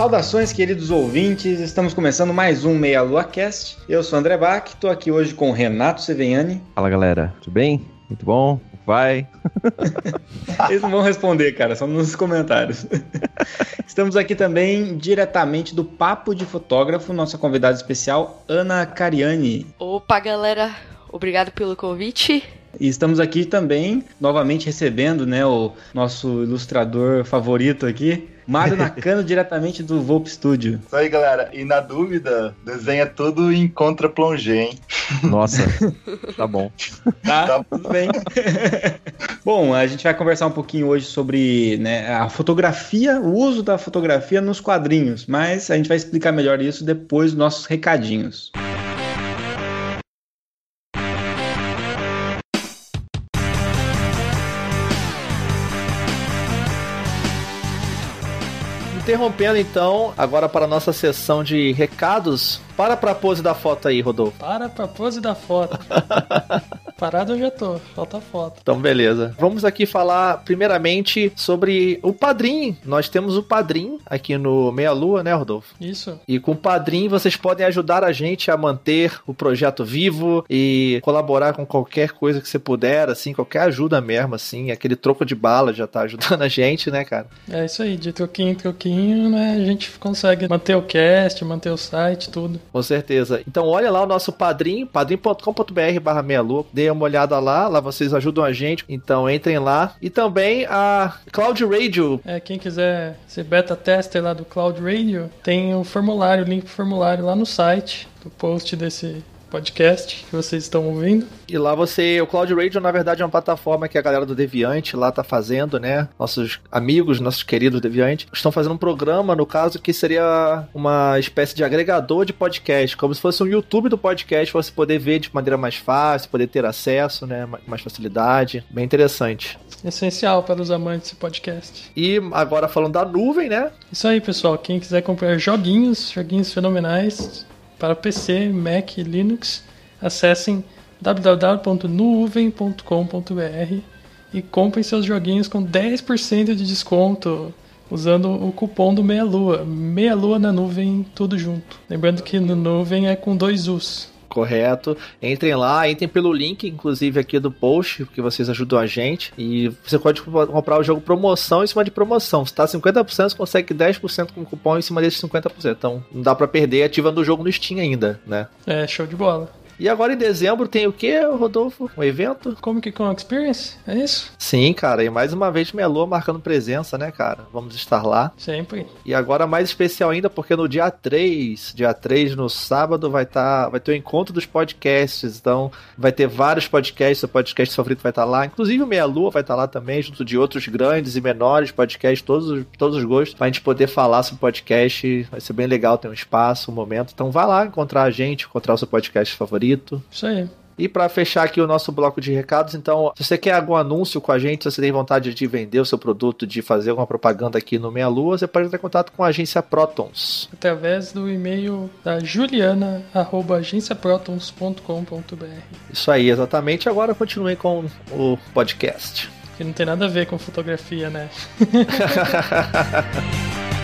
Saudações, queridos ouvintes. Estamos começando mais um Meia Lua Cast. Eu sou o André Bach, estou aqui hoje com o Renato Seveniani. Fala, galera. Tudo bem? Muito bom? Vai? Eles não vão responder, cara, só nos comentários. Estamos aqui também diretamente do Papo de Fotógrafo, nossa convidada especial, Ana Cariani. Opa, galera. Obrigado pelo convite. E estamos aqui também, novamente recebendo, né, o nosso ilustrador favorito aqui, Mário Nakano, diretamente do Volp Studio. Isso aí, galera. E na dúvida, desenha tudo em contra plongé, hein? Nossa, tá bom. Tá, tá tudo bem. bom, a gente vai conversar um pouquinho hoje sobre né, a fotografia, o uso da fotografia nos quadrinhos, mas a gente vai explicar melhor isso depois dos nossos recadinhos. Interrompendo então, agora para a nossa sessão de recados, para pra pose da foto aí, Rodolfo. Para pra pose da foto. Parado eu já tô, falta foto. Então, beleza. Vamos aqui falar primeiramente sobre o Padrim. Nós temos o Padrim aqui no Meia Lua, né, Rodolfo? Isso. E com o Padrim vocês podem ajudar a gente a manter o projeto vivo e colaborar com qualquer coisa que você puder, assim, qualquer ajuda mesmo, assim. Aquele troco de bala já tá ajudando a gente, né, cara? É isso aí, de troquinho em troquinho, né, a gente consegue manter o cast, manter o site, tudo. Com certeza. Então olha lá o nosso padrinho, padrim.com.br barra meia lua. Dê uma olhada lá, lá vocês ajudam a gente. Então entrem lá. E também a Cloud Radio. É, quem quiser ser beta tester lá do Cloud Radio, tem o formulário, o link pro formulário lá no site, do post desse podcast que vocês estão ouvindo. E lá você, o Cloud Radio na verdade é uma plataforma que a galera do Deviante lá tá fazendo, né? Nossos amigos, nossos queridos Deviante, estão fazendo um programa, no caso, que seria uma espécie de agregador de podcast, como se fosse um YouTube do podcast, pra você poder ver de maneira mais fácil, poder ter acesso, né? Mais facilidade. Bem interessante. Essencial para os amantes de podcast. E agora falando da nuvem, né? Isso aí, pessoal. Quem quiser comprar joguinhos, joguinhos fenomenais, para PC, Mac e Linux, acessem www.nuvem.com.br e comprem seus joguinhos com 10% de desconto usando o cupom do Meia Lua. Meia Lua na nuvem, tudo junto. Lembrando que no nuvem é com dois U's. Correto. Entrem lá, entrem pelo link, inclusive aqui do post, porque vocês ajudam a gente. E você pode comprar o jogo promoção em cima de promoção. Se tá 50%, você consegue 10% com cupom em cima desses 50%. Então não dá para perder ativando o jogo no Steam ainda, né? É, show de bola. E agora em dezembro tem o que, Rodolfo? Um evento? Comic Con Experience? É isso? Sim, cara. E mais uma vez Melô marcando presença, né, cara? Vamos estar lá. Sempre. E agora mais especial ainda, porque no dia 3, dia 3, no sábado, vai tá, vai ter o encontro dos podcasts. Então, vai ter vários podcasts. O podcast favorito vai estar lá. Inclusive o Meia Lua vai estar lá também, junto de outros grandes e menores podcasts, todos, todos os gostos, pra gente poder falar sobre podcast. Vai ser bem legal ter um espaço, um momento. Então, vai lá encontrar a gente, encontrar o seu podcast favorito. Isso aí. E para fechar aqui o nosso bloco de recados, então, se você quer algum anúncio com a gente, se você tem vontade de vender o seu produto, de fazer alguma propaganda aqui no Meia Lua, você pode ter contato com a agência Protons. Através do e-mail da juliana@agenciaprotons.com.br. Isso aí, exatamente. Agora continue com o podcast. Que não tem nada a ver com fotografia, né?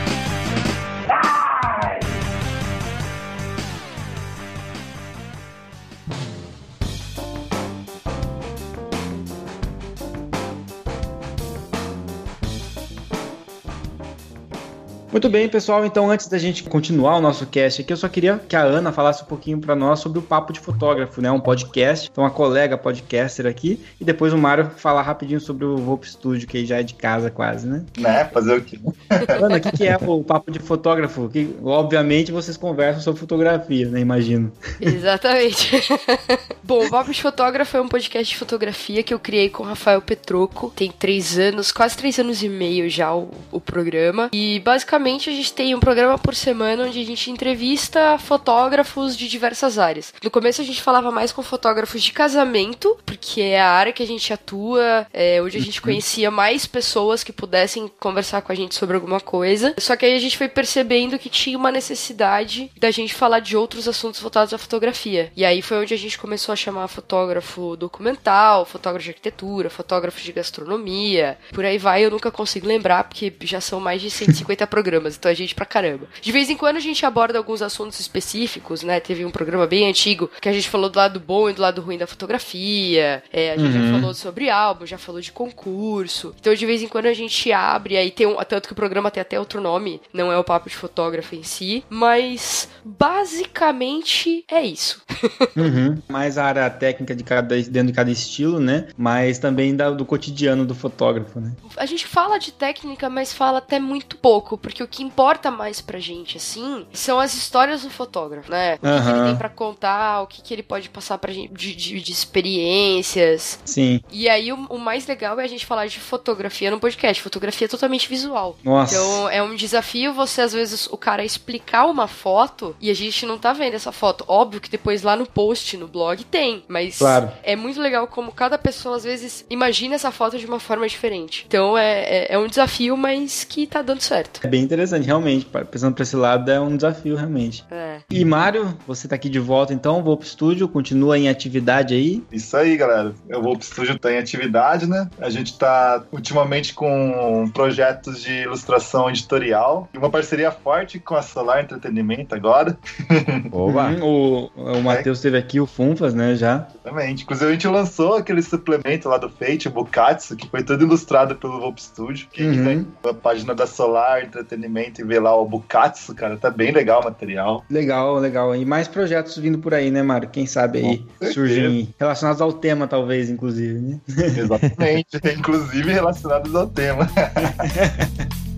Muito bem, pessoal. Então, antes da gente continuar o nosso cast aqui, eu só queria que a Ana falasse um pouquinho para nós sobre o Papo de Fotógrafo, né? Um podcast. Então, uma colega podcaster aqui. E depois o Mário falar rapidinho sobre o Volp Studio, que já é de casa quase, né? Né? Fazer o quê? Ana, o que, que é o papo de fotógrafo? Que, obviamente vocês conversam sobre fotografia, né? Imagino. Exatamente. Bom, o Papo de Fotógrafo é um podcast de fotografia que eu criei com o Rafael Petroco. Tem três anos, quase três anos e meio já o, o programa. E basicamente a gente tem um programa por semana onde a gente entrevista fotógrafos de diversas áreas. No começo a gente falava mais com fotógrafos de casamento, porque é a área que a gente atua, é, onde a gente conhecia mais pessoas que pudessem conversar com a gente sobre alguma coisa. Só que aí a gente foi percebendo que tinha uma necessidade da gente falar de outros assuntos voltados à fotografia. E aí foi onde a gente começou a chamar fotógrafo documental, fotógrafo de arquitetura, fotógrafo de gastronomia. Por aí vai, eu nunca consigo lembrar, porque já são mais de 150 programas, então é gente pra caramba. De vez em quando a gente aborda alguns assuntos específicos, né? Teve um programa bem antigo que a gente falou do lado bom e do lado ruim da fotografia. É, a gente já falou sobre álbum, já falou de concurso. Então de vez em quando a gente abre, aí tem um. Tanto que o programa tem até outro nome, não é o papo de fotógrafo em si, mas basicamente é isso. Uhum. Mais a área técnica de cada, dentro de cada estilo, né? Mas também da- do cotidiano do fotógrafo, né? A gente fala de técnica, mas fala até muito pouco, porque o que importa mais pra gente, assim, são as histórias do fotógrafo, né? O que, que ele tem pra contar, o que, que ele pode passar pra gente de, de- de experiências. Sim. E aí, o, o mais legal é a gente falar de fotografia no podcast. Fotografia totalmente visual. Nossa. Então, é um desafio você, às vezes, o cara explicar uma foto e a gente não tá vendo essa foto. Óbvio que depois lá no post, no blog, tem. Mas Claro. é muito legal como cada pessoa, às vezes, imagina essa foto de uma forma diferente. Então, é, é, é um desafio, mas que tá dando certo. É bem interessante, realmente. Pensando pra esse lado, é um desafio, realmente. É. E Mário, você tá aqui de volta, então. Vou pro estúdio, continua em atividade aí. Isso aí, galera. Eu vou pro estúdio, tá em atividade, né? A gente tá ultimamente com projetos de ilustração editorial e uma parceria forte com a Solar Entretenimento agora. Oba! Uhum, o o Matheus teve aqui, o Funfas, né, já. Exatamente. Inclusive, a gente lançou aquele suplemento lá do Fate, o Bukatsu, que foi todo ilustrado pelo Volp Studio. Quem Uhum. quiser ir na página da Solar Entretenimento e ver lá o Bukatsu, cara, tá bem legal o material. Legal, legal. E mais projetos vindo por aí, né, Mário? Quem sabe aí surgem relacionados ao tema, talvez, inclusive, né? Exatamente. Inclusive relacionados ao tema.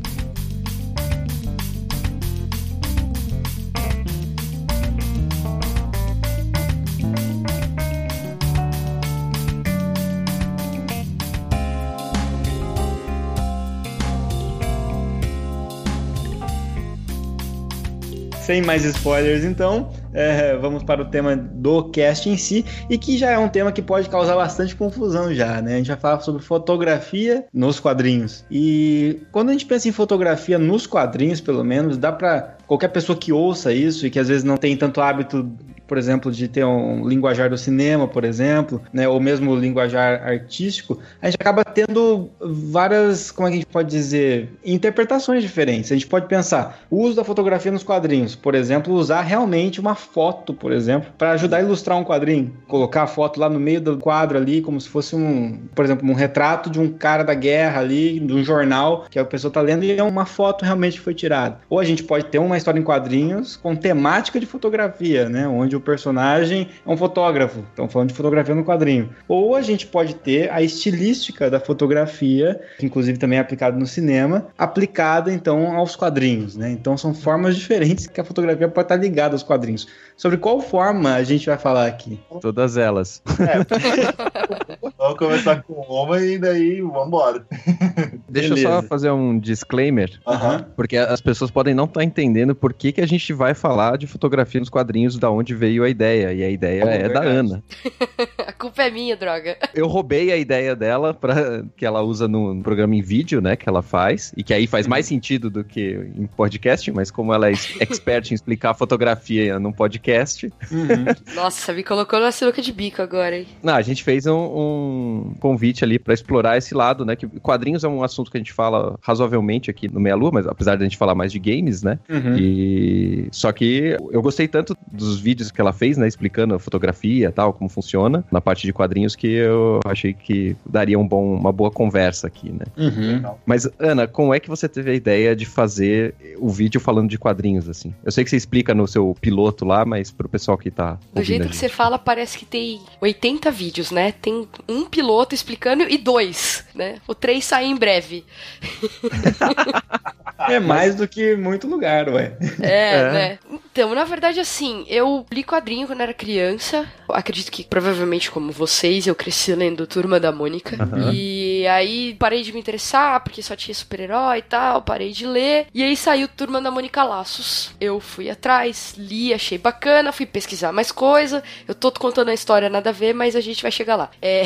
Sem mais spoilers, então, é, vamos para o tema do cast em si, e que já é um tema que pode causar bastante confusão já, né? A gente vai falar sobre fotografia nos quadrinhos. E quando a gente pensa em fotografia nos quadrinhos, pelo menos, dá para qualquer pessoa que ouça isso e que às vezes não tem tanto hábito por exemplo, de ter um linguajar do cinema, por exemplo, né, ou mesmo linguajar artístico, a gente acaba tendo várias, como é que a gente pode dizer, interpretações diferentes. A gente pode pensar o uso da fotografia nos quadrinhos, por exemplo, usar realmente uma foto, por exemplo, para ajudar a ilustrar um quadrinho, colocar a foto lá no meio do quadro ali, como se fosse um, por exemplo, um retrato de um cara da guerra ali, de um jornal que a pessoa está lendo e é uma foto realmente que foi tirada. Ou a gente pode ter uma história em quadrinhos com temática de fotografia, né, onde o personagem é um fotógrafo. Estamos falando de fotografia no quadrinho. Ou a gente pode ter a estilística da fotografia, que inclusive também é aplicado no cinema, aplicada então aos quadrinhos, né? Então são formas diferentes que a fotografia pode estar ligada aos quadrinhos. Sobre qual forma a gente vai falar aqui? Todas elas. Vamos começar com uma e daí vambora. Deixa eu Beleza. só fazer um disclaimer. Aham. Porque as pessoas podem não estar entendendo por que, que a gente vai falar de fotografia nos quadrinhos, da onde veio a ideia. E a ideia Oh, é da. Ana. A culpa é minha, droga. Eu roubei a ideia dela para que ela usa no programa em vídeo, né, que ela faz, e que aí faz mais sentido do que em podcast, mas como ela é ex- expert em explicar fotografia num podcast, Uhum. Nossa, me colocou na sinuca de bico agora, hein? não, a gente fez um, um convite ali para explorar esse lado, né, que quadrinhos é um assunto que a gente fala razoavelmente aqui no Meia Lua, mas apesar de a gente falar mais de games, né, Uhum. E só que eu gostei tanto dos vídeos que ela fez, né, explicando a fotografia, e tal, como funciona na parte de quadrinhos que eu achei que daria um bom, uma boa conversa aqui, né? Uhum. Mas Ana, como é que você teve a ideia de fazer o vídeo falando de quadrinhos assim? Eu sei que você explica no seu piloto lá, mas pro pessoal que tá Do jeito que você fala, parece que tem 80 vídeos, né? Tem um piloto explicando e dois, né? O três sai em breve. É mais do que muito lugar, ué. É, é, né? Então, na verdade, assim, eu li quadrinho quando era criança. Acredito que provavelmente, como vocês, eu cresci lendo Turma da Mônica. Uhum. E aí parei de me interessar, porque só tinha super-herói e tal. Parei de ler. E aí saiu Turma da Mônica Laços. Eu fui atrás, li, achei bacana, fui pesquisar mais coisa. Eu tô contando a história nada a ver, mas a gente vai chegar lá. É.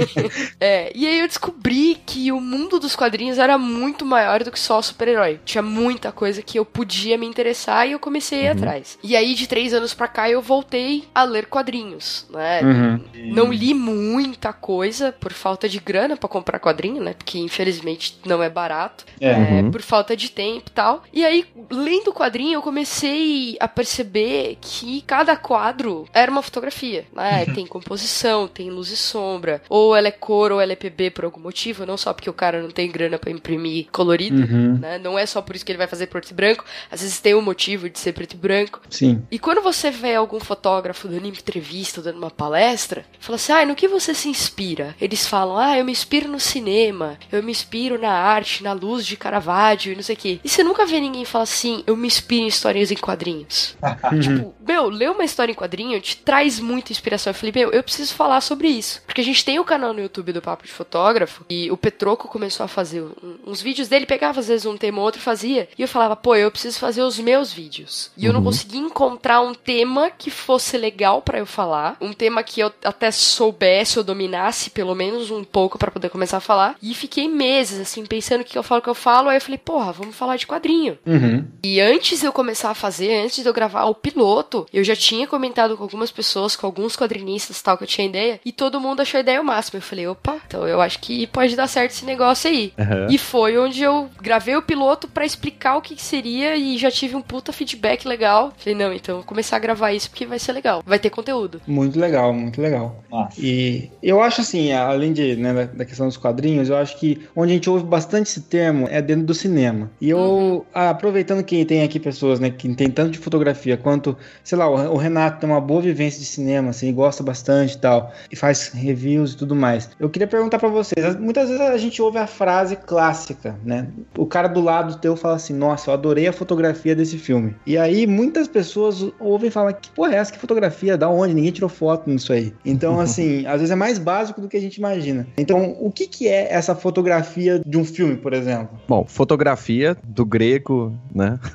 é. E aí eu descobri que o mundo dos quadrinhos era muito maior do que só super-herói. Tinha muita coisa que eu podia me interessar e eu comecei a ir uhum. atrás. E aí, de três anos pra cá, eu voltei a ler quadrinhos, né? Uhum. Não li muita coisa por falta de grana para comprar quadrinho, né? Porque infelizmente não é barato. É. É, uhum. Por falta de tempo e tal. E aí, lendo o quadrinho, eu comecei a perceber que cada quadro era uma fotografia, né? Tem composição, tem luz e sombra. Ou ela é cor ou ela é PB por algum motivo, não só porque o cara não tem grana para imprimir colorido, uhum. né? Não é só por isso que ele vai fazer preto e branco. Às vezes tem um motivo de ser preto e branco. Sim. E quando você vê algum fotógrafo dando entrevista, dando uma palestra, fala assim: ah, no que você se inspira? Eles falam: ah, eu me inspiro no cinema, eu me inspiro na arte, na luz de Caravaggio e não sei o quê. E você nunca vê ninguém falar assim: eu me inspiro em histórias em quadrinhos. tipo, meu, ler uma história em quadrinho te traz muita inspiração. Eu falei, meu, eu preciso falar sobre isso. Porque a gente tem o canal no YouTube do Papo de Fotógrafo e o Petroco começou a fazer uns vídeos dele, pegava às vezes um tema ou outro fazia. E eu falava, pô, eu preciso fazer os meus vídeos. E eu não uhum. conseguia encontrar um tema que fosse legal para eu falar, um tema que eu até soubesse ou dominasse pelo menos um pouco para poder começar a falar. E fiquei meses assim pensando o que eu falo, o que eu falo. Aí eu falei, porra, vamos falar de quadrinho. Uhum. E antes de eu começar a fazer, antes de eu gravar o piloto, eu já tinha comentado com algumas pessoas, com alguns quadrinistas tal que eu tinha ideia, e todo mundo achou a ideia o máximo. Eu falei, opa, então eu acho que pode dar certo esse negócio aí. Uhum. E foi onde eu gravei o piloto para explicar o que, que seria e já tive um puta feedback legal. Falei, não, então vou começar a gravar isso porque vai ser legal. Vai ter conteúdo. Muito legal, muito legal. Nossa. E eu acho assim, além de, né, da questão dos quadrinhos, eu acho que onde a gente ouve bastante esse termo é dentro do cinema. E eu, uhum. aproveitando que tem aqui pessoas, né, que tem tanto de fotografia quanto, sei lá, o Renato tem uma boa vivência de cinema, assim, gosta bastante e tal, e faz reviews e tudo mais. Eu queria perguntar para vocês, muitas vezes a gente ouve a frase clássica, né? O cara do lado teu fala assim: "Nossa, eu adorei a fotografia desse filme". E aí muitas pessoas ouvem e falam: "Que porra é essa? Que fotografia? Da onde? Ninguém tirou foto nisso aí". Então, assim, às vezes é mais básico do que a gente imagina. Então, o que que é essa fotografia de um filme, por exemplo? Bom, fotografia do grego, né?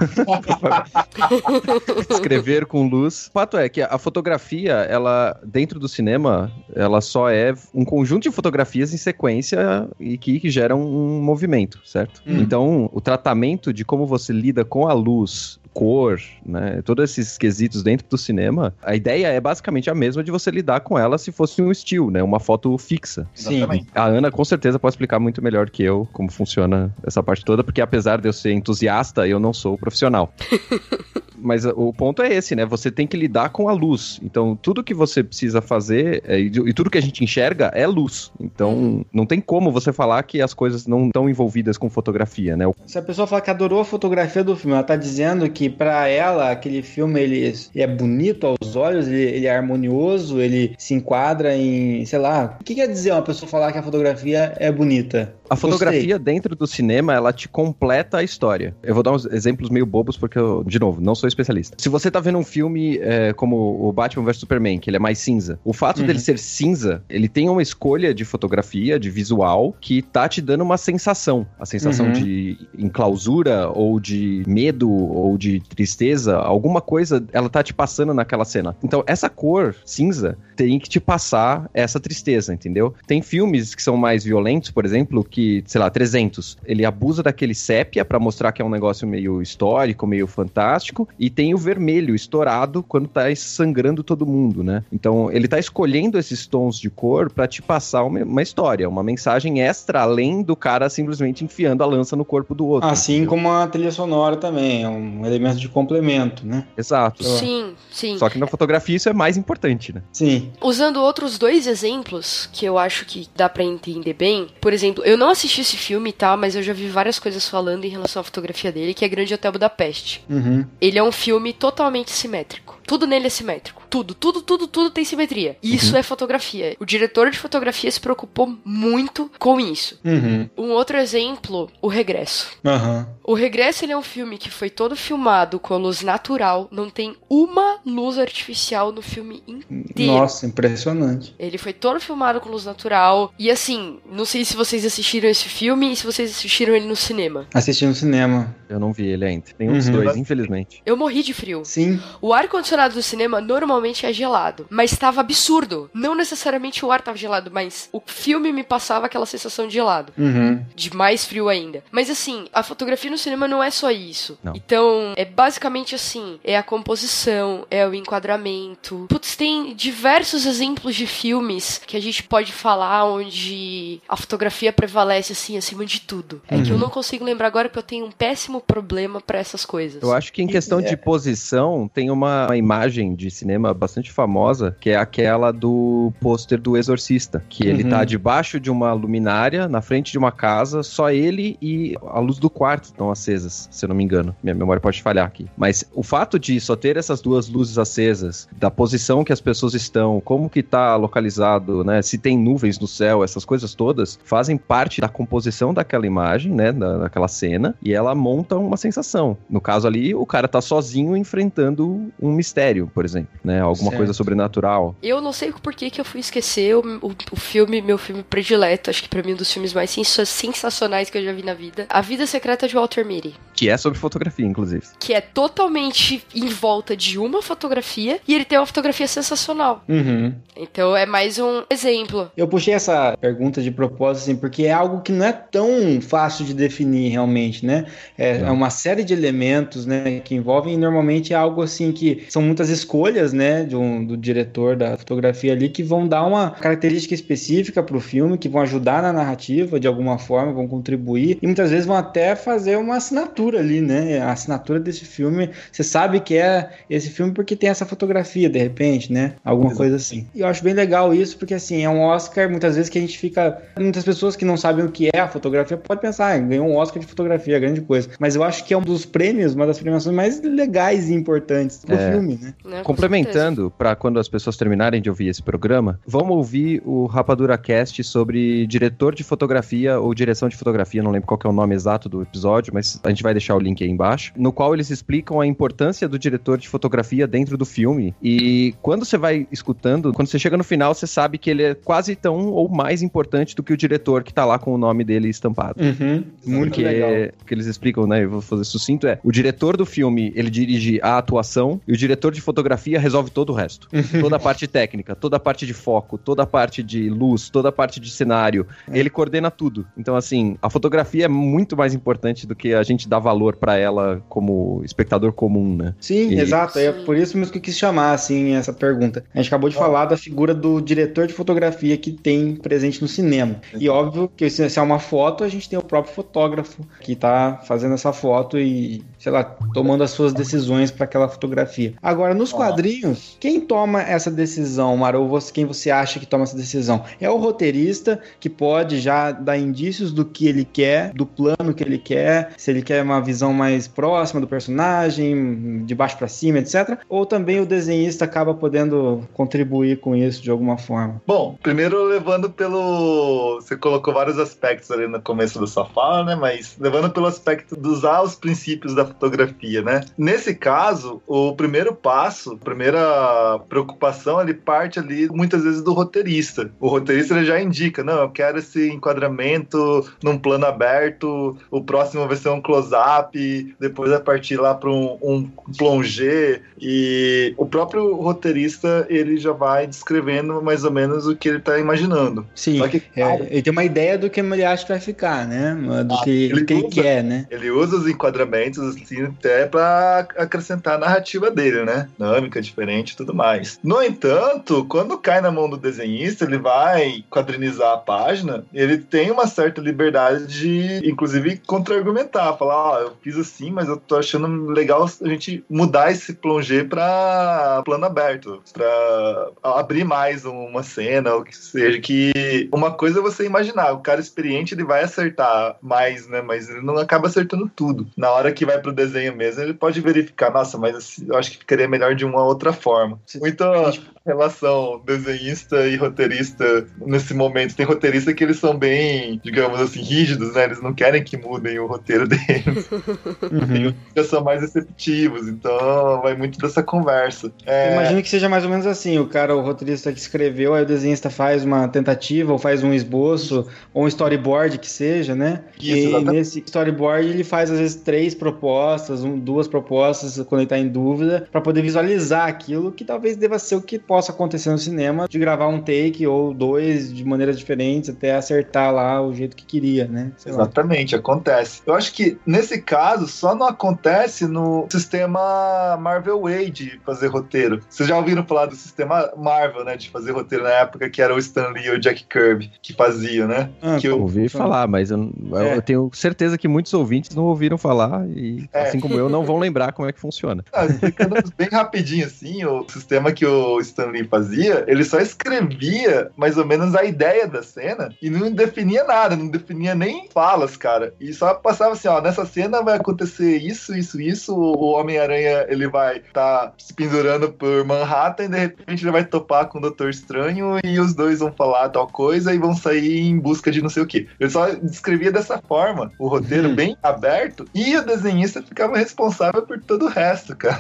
Escrever com luz. O fato é que a fotografia, ela dentro do cinema, ela só é um conjunto de fotografias em sequência e que, que geram um movimento, certo? Hum. Então, o tratamento de como você lida com a luz, cor, né? Todos esses quesitos dentro do cinema, a ideia é basicamente a mesma de você lidar com ela se fosse um still, né? Uma foto fixa. Sim. A Ana com certeza pode explicar muito melhor que eu como funciona essa parte toda, porque apesar de eu ser entusiasta, eu não sou profissional. mas o ponto é esse, né? Você tem que lidar com a luz. Então, tudo que você precisa fazer é, e, tudo que a gente enxerga é luz. Então, uhum. não tem como você falar que as coisas não estão envolvidas com fotografia, né? Se a pessoa fala que adorou a fotografia do filme, ela tá dizendo que para ela aquele filme ele, é bonito aos olhos, ele, ele, é harmonioso, ele se enquadra em, sei lá, o que quer dizer uma pessoa falar que a fotografia é bonita? A fotografia Gostei. dentro do cinema, ela te completa a história. Eu vou dar uns exemplos meio bobos porque eu, de novo, não sou especialista. Se você tá vendo um filme é, como o Batman vs Superman, que ele é mais cinza, o fato uhum. dele ser cinza, ele tem uma escolha de fotografia, de visual, que tá te dando uma sensação. A sensação uhum. de enclausura, ou de medo, ou de tristeza, alguma coisa ela tá te passando naquela cena. Então, essa cor cinza tem que te passar essa tristeza, entendeu? Tem filmes que são mais violentos, por exemplo, que, sei lá, 300. Ele abusa daquele sépia para mostrar que é um negócio meio histórico, meio fantástico, e tem o vermelho estourado quando tá sangrando todo mundo, né? Então, ele tá escolhendo esses tons de cor para te passar uma, uma, história, uma mensagem extra além do cara simplesmente enfiando a lança no corpo do outro. Assim como a trilha sonora também, é um elemento de complemento, né? Exato. Sim, sim. Só que na fotografia isso é mais importante, né? Sim. Usando outros dois exemplos que eu acho que dá para entender bem. Por exemplo, eu não assisti esse filme e tá, tal, mas eu já vi várias coisas falando em relação à fotografia dele, que é Grande Hotel Budapeste. Uhum. Ele é um filme totalmente simétrico. Tudo nele é simétrico. Tudo, tudo, tudo, tudo tem simetria. Isso é fotografia. O diretor de fotografia se preocupou muito com isso. Uhum. Um outro exemplo, O Regresso. Aham. O Regresso ele é um filme que foi todo filmado com luz natural, não tem uma luz artificial no filme inteiro. Nossa, impressionante. Ele foi todo filmado com luz natural. E assim, não sei se vocês assistiram esse filme e se vocês assistiram ele no cinema. Assisti no cinema. Eu não vi ele ainda. Nenhum dos Uhum. dois, infelizmente. Eu morri de frio. Sim. O ar-condicionado do cinema normalmente é gelado, mas estava absurdo. Não necessariamente o ar estava gelado, mas o filme me passava aquela sensação de gelado. Uhum. De mais frio ainda. Mas assim, a fotografia no cinema não é só isso. Não. Então, é basicamente assim: é a composição, é o enquadramento. Putz, tem diversos exemplos de filmes que a gente pode falar onde a fotografia prevalece assim acima de tudo. É que eu não consigo lembrar agora porque eu tenho um péssimo problema pra essas coisas. Eu acho que em questão de posição, tem uma, uma imagem de cinema bastante famosa, que é aquela do pôster do Exorcista, que ele Uhum. tá debaixo de uma luminária, na frente de uma casa, só ele e a luz do quarto estão acesas, se eu não me engano. Minha memória pode falhar aqui. Mas o fato de só ter essas duas luzes acesas, da posição que as pessoas estão, como que tá localizado, né, se tem nuvens no céu, essas coisas todas, fazem parte da composição daquela imagem, né, da, daquela cena, e ela monta uma sensação. No caso ali, o cara tá sozinho enfrentando um mistério, por exemplo, né, alguma Certo. coisa sobrenatural. Eu não sei por que, que eu fui esquecer o, o, o filme, meu filme predileto, acho que pra mim um dos filmes mais sensa- sensacionais que eu já vi na vida. A Vida Secreta de Walter Mitty. Que é sobre fotografia, inclusive. Que é totalmente em volta de uma fotografia e ele tem uma fotografia sensacional. Uhum. Então é mais um exemplo. Eu puxei essa pergunta de propósito, assim, porque é algo que não é tão fácil de definir realmente, né? É, é uma série de elementos, né, que envolvem, e normalmente é algo assim que são muitas escolhas, né, de um, do diretor da fotografia ali, que vão dar uma característica específica pro filme, que vão ajudar na narrativa de alguma forma, vão contribuir, e muitas vezes vão até fazer uma assinatura ali, né? A assinatura desse filme, você sabe que é esse filme porque tem essa fotografia, de repente, né? Alguma coisa assim. E eu acho bem legal isso, porque assim, é um Oscar, muitas vezes que a gente fica. Muitas pessoas que não sabem o que é a fotografia podem pensar, ah, ganhou um Oscar de fotografia, grande coisa. Mas eu acho que é um dos prêmios, uma das premiações mais legais e importantes pro É. filme, né? né? Com Complementando, para quando as pessoas terminarem de ouvir esse programa, vamos ouvir o Rapadura Cast sobre diretor de fotografia ou direção de fotografia, não lembro qual é o nome exato do episódio, mas a gente vai deixar o link aí embaixo, no qual eles explicam a importância do diretor de fotografia dentro do filme. E quando você vai escutando, quando você chega no final, você sabe que ele é quase tão ou mais importante do que o diretor que tá lá com o nome dele estampado. Uhum. Muito Porque legal. o que eles explicam, né? Eu vou fazer sucinto: é o diretor do filme ele dirige a atuação e o diretor de fotografia resolve todo o resto. toda a parte técnica, toda a parte de foco, toda a parte de luz, toda a parte de cenário. Ele coordena tudo. Então, assim, a fotografia é muito mais importante do que a gente dar valor pra ela como espectador comum, né? Sim, E- exato. É por isso mesmo que eu quis chamar, assim, essa pergunta. A gente acabou de falar da figura do diretor de fotografia que tem presente no cinema. E óbvio que se se é uma foto, a gente tem o próprio fotógrafo que tá fazendo essa foto e, sei lá, tomando as suas decisões para aquela fotografia. Agora, nos quadrinhos, quem toma essa decisão, Maro? Ou você- quem você acha que toma essa decisão? É o roteirista que pode já dar indícios do que ele quer, do plano que ele quer, se ele quer uma visão mais próxima do personagem, de baixo para cima, etc. Ou também o desenhista acaba podendo contribuir com isso de alguma forma. Bom, primeiro levando pelo. Você colocou vários aspectos ali no começo da sua fala, né? Mas levando pelo aspecto de usar os princípios da fotografia, né? Nesse caso, o primeiro passo, a primeira preocupação, ele parte ali muitas vezes do roteirista. O roteirista ele já indica, não, eu quero esse enquadramento num plano aberto, o próximo vai ser um close-up, depois vai partir lá para um, um plongé, e o próprio roteirista ele já vai descrevendo mais ou menos o que ele tá imaginando. Sim, que, é, ele tem uma ideia do que ele acha que vai ficar, né? Do Ah, que, ele que ele usa. quer, né? ele usa os enquadramentos assim até para acrescentar a narrativa dele, né? Dinâmica diferente e tudo mais. No entanto, quando cai na mão do desenhista, ele vai quadrinizar a página, ele tem uma certa liberdade de, inclusive, contra-argumentar, falar, ó, eu fiz assim, mas eu tô achando legal a gente mudar esse plongé para plano aberto, para abrir mais uma cena, ou que seja, que uma coisa é você imaginar, o cara experiente ele vai acertar mais, né, mas ele não acaba acertando tudo. Na hora que vai pro desenho mesmo, ele pode verificar, nossa, mas eu acho que ficaria melhor de uma outra forma. Muita relação desenhista e roteirista nesse momento. Tem roteirista que eles são bem, digamos assim, rígidos, né? Eles não querem que mudem o roteiro deles. Uhum. Tem outros que são mais receptivos, então vai muito dessa conversa. É, Imagino que seja mais ou menos assim: o cara, o roteirista que escreveu, aí o desenhista faz uma tentativa, ou faz um esboço, ou um storyboard que seja, né? Isso, e exatamente. nesse storyboard ele faz às vezes três propostas, um, duas propostas quando ele tá em dúvida, para poder visualizar aquilo que talvez deva ser o que possa acontecer no cinema, de gravar um take ou dois de maneiras diferentes até acertar lá o jeito que queria, né? Sei lá. Exatamente, acontece. Eu acho que nesse caso só não acontece no sistema Marvel Way de fazer roteiro. Vocês já ouviram falar do sistema Marvel, né? De fazer roteiro na época que era o Stan Lee e o Jack Kirby que faziam, né? Ah, que eu, Ouvi falar, mas eu, eu É. tenho certeza que muitos ouvintes não ouviram falar e, É. assim como eu, não vão lembrar como é que funciona. Ah, explicando bem rapidinho assim, o sistema que o Stan Lee fazia, ele só escrevia mais ou menos a ideia da cena e não definia nada, não definia nem falas, cara. E só passava assim, ó, nessa cena vai acontecer isso, isso, isso, o Homem-Aranha ele vai estar se pendurando por Manhattan e de repente ele vai topar com o Doutor Estranho e os dois vão falar tal coisa e vão sair em busca de não sei o que. Ele só descrevia dessa forma, o roteiro Uhum. bem aberto e o desenhista ficava responsável por todo o resto, cara.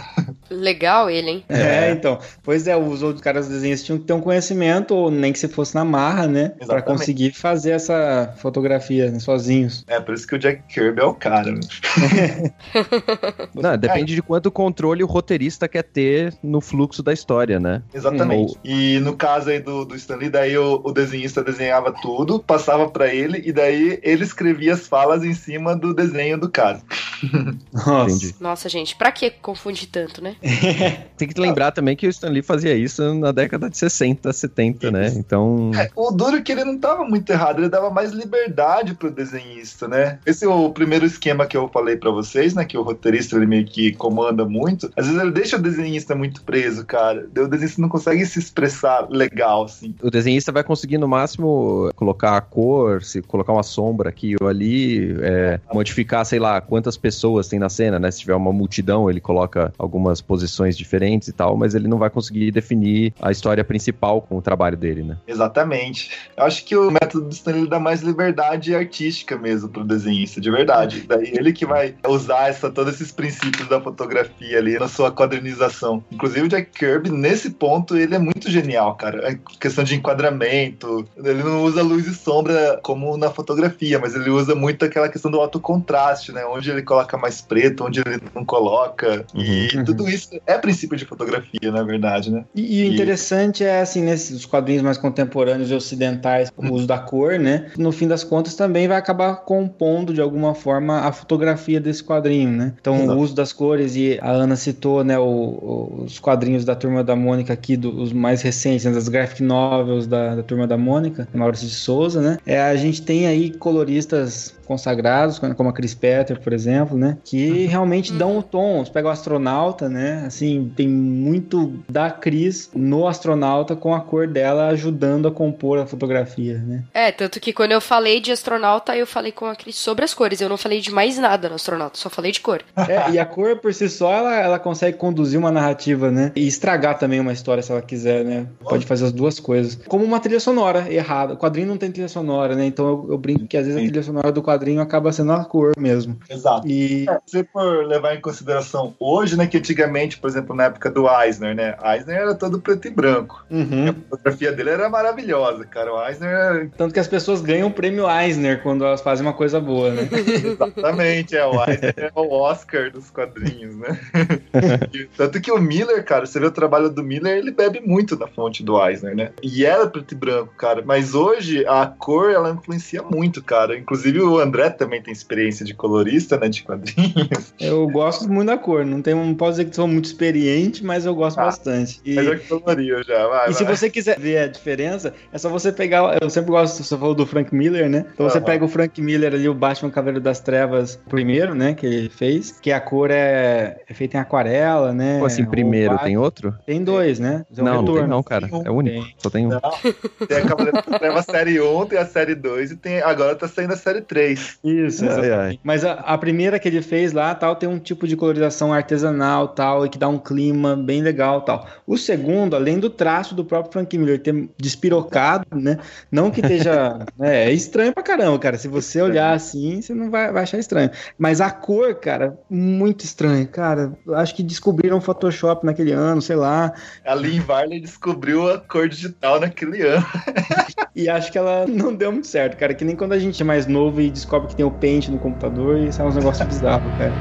Legal ele, hein? É, então. Pois é, os outros caras desenhistas tinham que ter um conhecimento, ou nem que se fosse na marra, né? Pra Exatamente. conseguir fazer essa fotografia né, sozinhos. É, por isso que o Jack Kirby é o cara. né? Não, depende de quanto controle o roteirista quer ter no fluxo da história, né? Exatamente. Hum. E no caso aí do, do Stanley, daí o, o desenhista desenhava tudo, passava pra ele, e daí ele escrevia as falas em cima do desenho do cara. Nossa. Entendi. Nossa, gente, pra que confundir tanto, né? Tem que lembrar também que o Stan Lee fazia isso na década de 60, 70, né? Então. É, o duro é que ele não tava muito errado, ele dava mais liberdade pro desenhista, né? Esse é o primeiro esquema que eu falei pra vocês, né? Que o roteirista ele meio que comanda muito. Às vezes ele deixa o desenhista muito preso, cara. O desenhista não consegue se expressar legal, assim. O desenhista vai conseguir no máximo colocar a cor, se colocar uma sombra aqui ou ali, é, modificar, sei lá, quantas pessoas tem na cena, né? Se tiver uma multidão, ele coloca algumas posições diferentes e tal, mas ele não vai conseguir definir a história principal com o trabalho dele, né? Exatamente. Eu acho que o método do Stanley dá mais liberdade artística mesmo pro desenhista, de verdade. Daí ele que vai usar essa, todos esses princípios da fotografia ali na sua quadrinização. Inclusive o Jack Kirby, nesse ponto, ele é muito genial, cara. A questão de enquadramento, ele não usa luz e sombra como na fotografia, mas ele usa muito aquela questão do alto contraste, né? Onde ele coloca mais preto, onde ele não coloca. E Uhum. tudo isso é princípio de fotografia, na verdade, né? E, e o interessante é, assim, nesses quadrinhos mais contemporâneos e ocidentais, o uso da cor, né? No fim das contas, também vai acabar compondo, de alguma forma, a fotografia desse quadrinho, né? Então, Exato. o uso das cores, e a Ana citou, né, o- os quadrinhos da Turma da Mônica aqui, do- os mais recentes, né, das graphic novels da, da Turma da Mônica, Maurício de Souza, né? É, a gente tem aí coloristas consagrados, como a Chris Petter, por exemplo, né? Que realmente dão o tom. Você pega o astronauta, né? Assim, tem muito da Cris no astronauta com a cor dela ajudando a compor a fotografia, né? É, tanto que quando eu falei de astronauta, eu falei com a Cris sobre as cores. Eu não falei de mais nada no astronauta, só falei de cor. É, e a cor por si só, ela, ela consegue conduzir uma narrativa, né? E estragar também uma história se ela quiser, né? Pode fazer as duas coisas. Como uma trilha sonora errada. O quadrinho não tem trilha sonora, né? Então eu, eu brinco que às vezes a trilha sonora do quadrinho acaba sendo a cor mesmo. Exato. E É, se for levar em consideração hoje, né, que antigamente, por exemplo, na época do Eisner, né, Eisner era todo preto e branco. Uhum. A fotografia dele era maravilhosa, cara. O Eisner era... Tanto que as pessoas ganham o prêmio Eisner quando elas fazem uma coisa boa, né? Exatamente, é, o Eisner é o Oscar dos quadrinhos, né? E Tanto que o Miller, cara, você vê o trabalho do Miller, ele bebe muito na fonte do Eisner, né? E era preto e branco, cara. Mas hoje a cor, ela influencia muito, cara. Inclusive o André também tem experiência de colorista, né, de quadrinhos. Eu gosto muito da cor. Não, tenho, não posso dizer que sou muito experiente, mas eu gosto Ah, bastante. E, Mas eu coloria já, vai, e se vai. você quiser ver a diferença, é só você pegar. Eu sempre gosto, você falou do Frank Miller, né? Então você Aham. pega o Frank Miller ali, o Batman Cavaleiro das Trevas primeiro, né? Que ele fez. Que a cor é, é feita em aquarela, né? Como assim, primeiro tem outro? Tem dois, né? Tem um não, não tem não, cara. Tem um, É único. Só tem um. Não, tem a Cavaleiro das Trevas série 1, tem a série 2 e tem, agora tá saindo a série 3. Isso, Ai, exatamente. ai. Mas a, a primeira que ele fez lá, tal, tem um tipo de colorização artesanal, tal, e que dá um clima bem legal, tal. O segundo, além do traço do próprio Frank Miller ter despirocado, né? Não que esteja, né, é estranho pra caramba, cara. Se você olhar assim, você não vai, vai achar estranho. Mas a cor, cara, muito estranho, cara. Acho que descobriram Photoshop naquele ano, sei lá. A Lynn Varley descobriu a cor digital naquele ano. E acho que ela não deu muito certo, cara. Que nem quando a gente é mais novo e descobre que tem o Paint no computador e sai uns negócios bizarros, cara.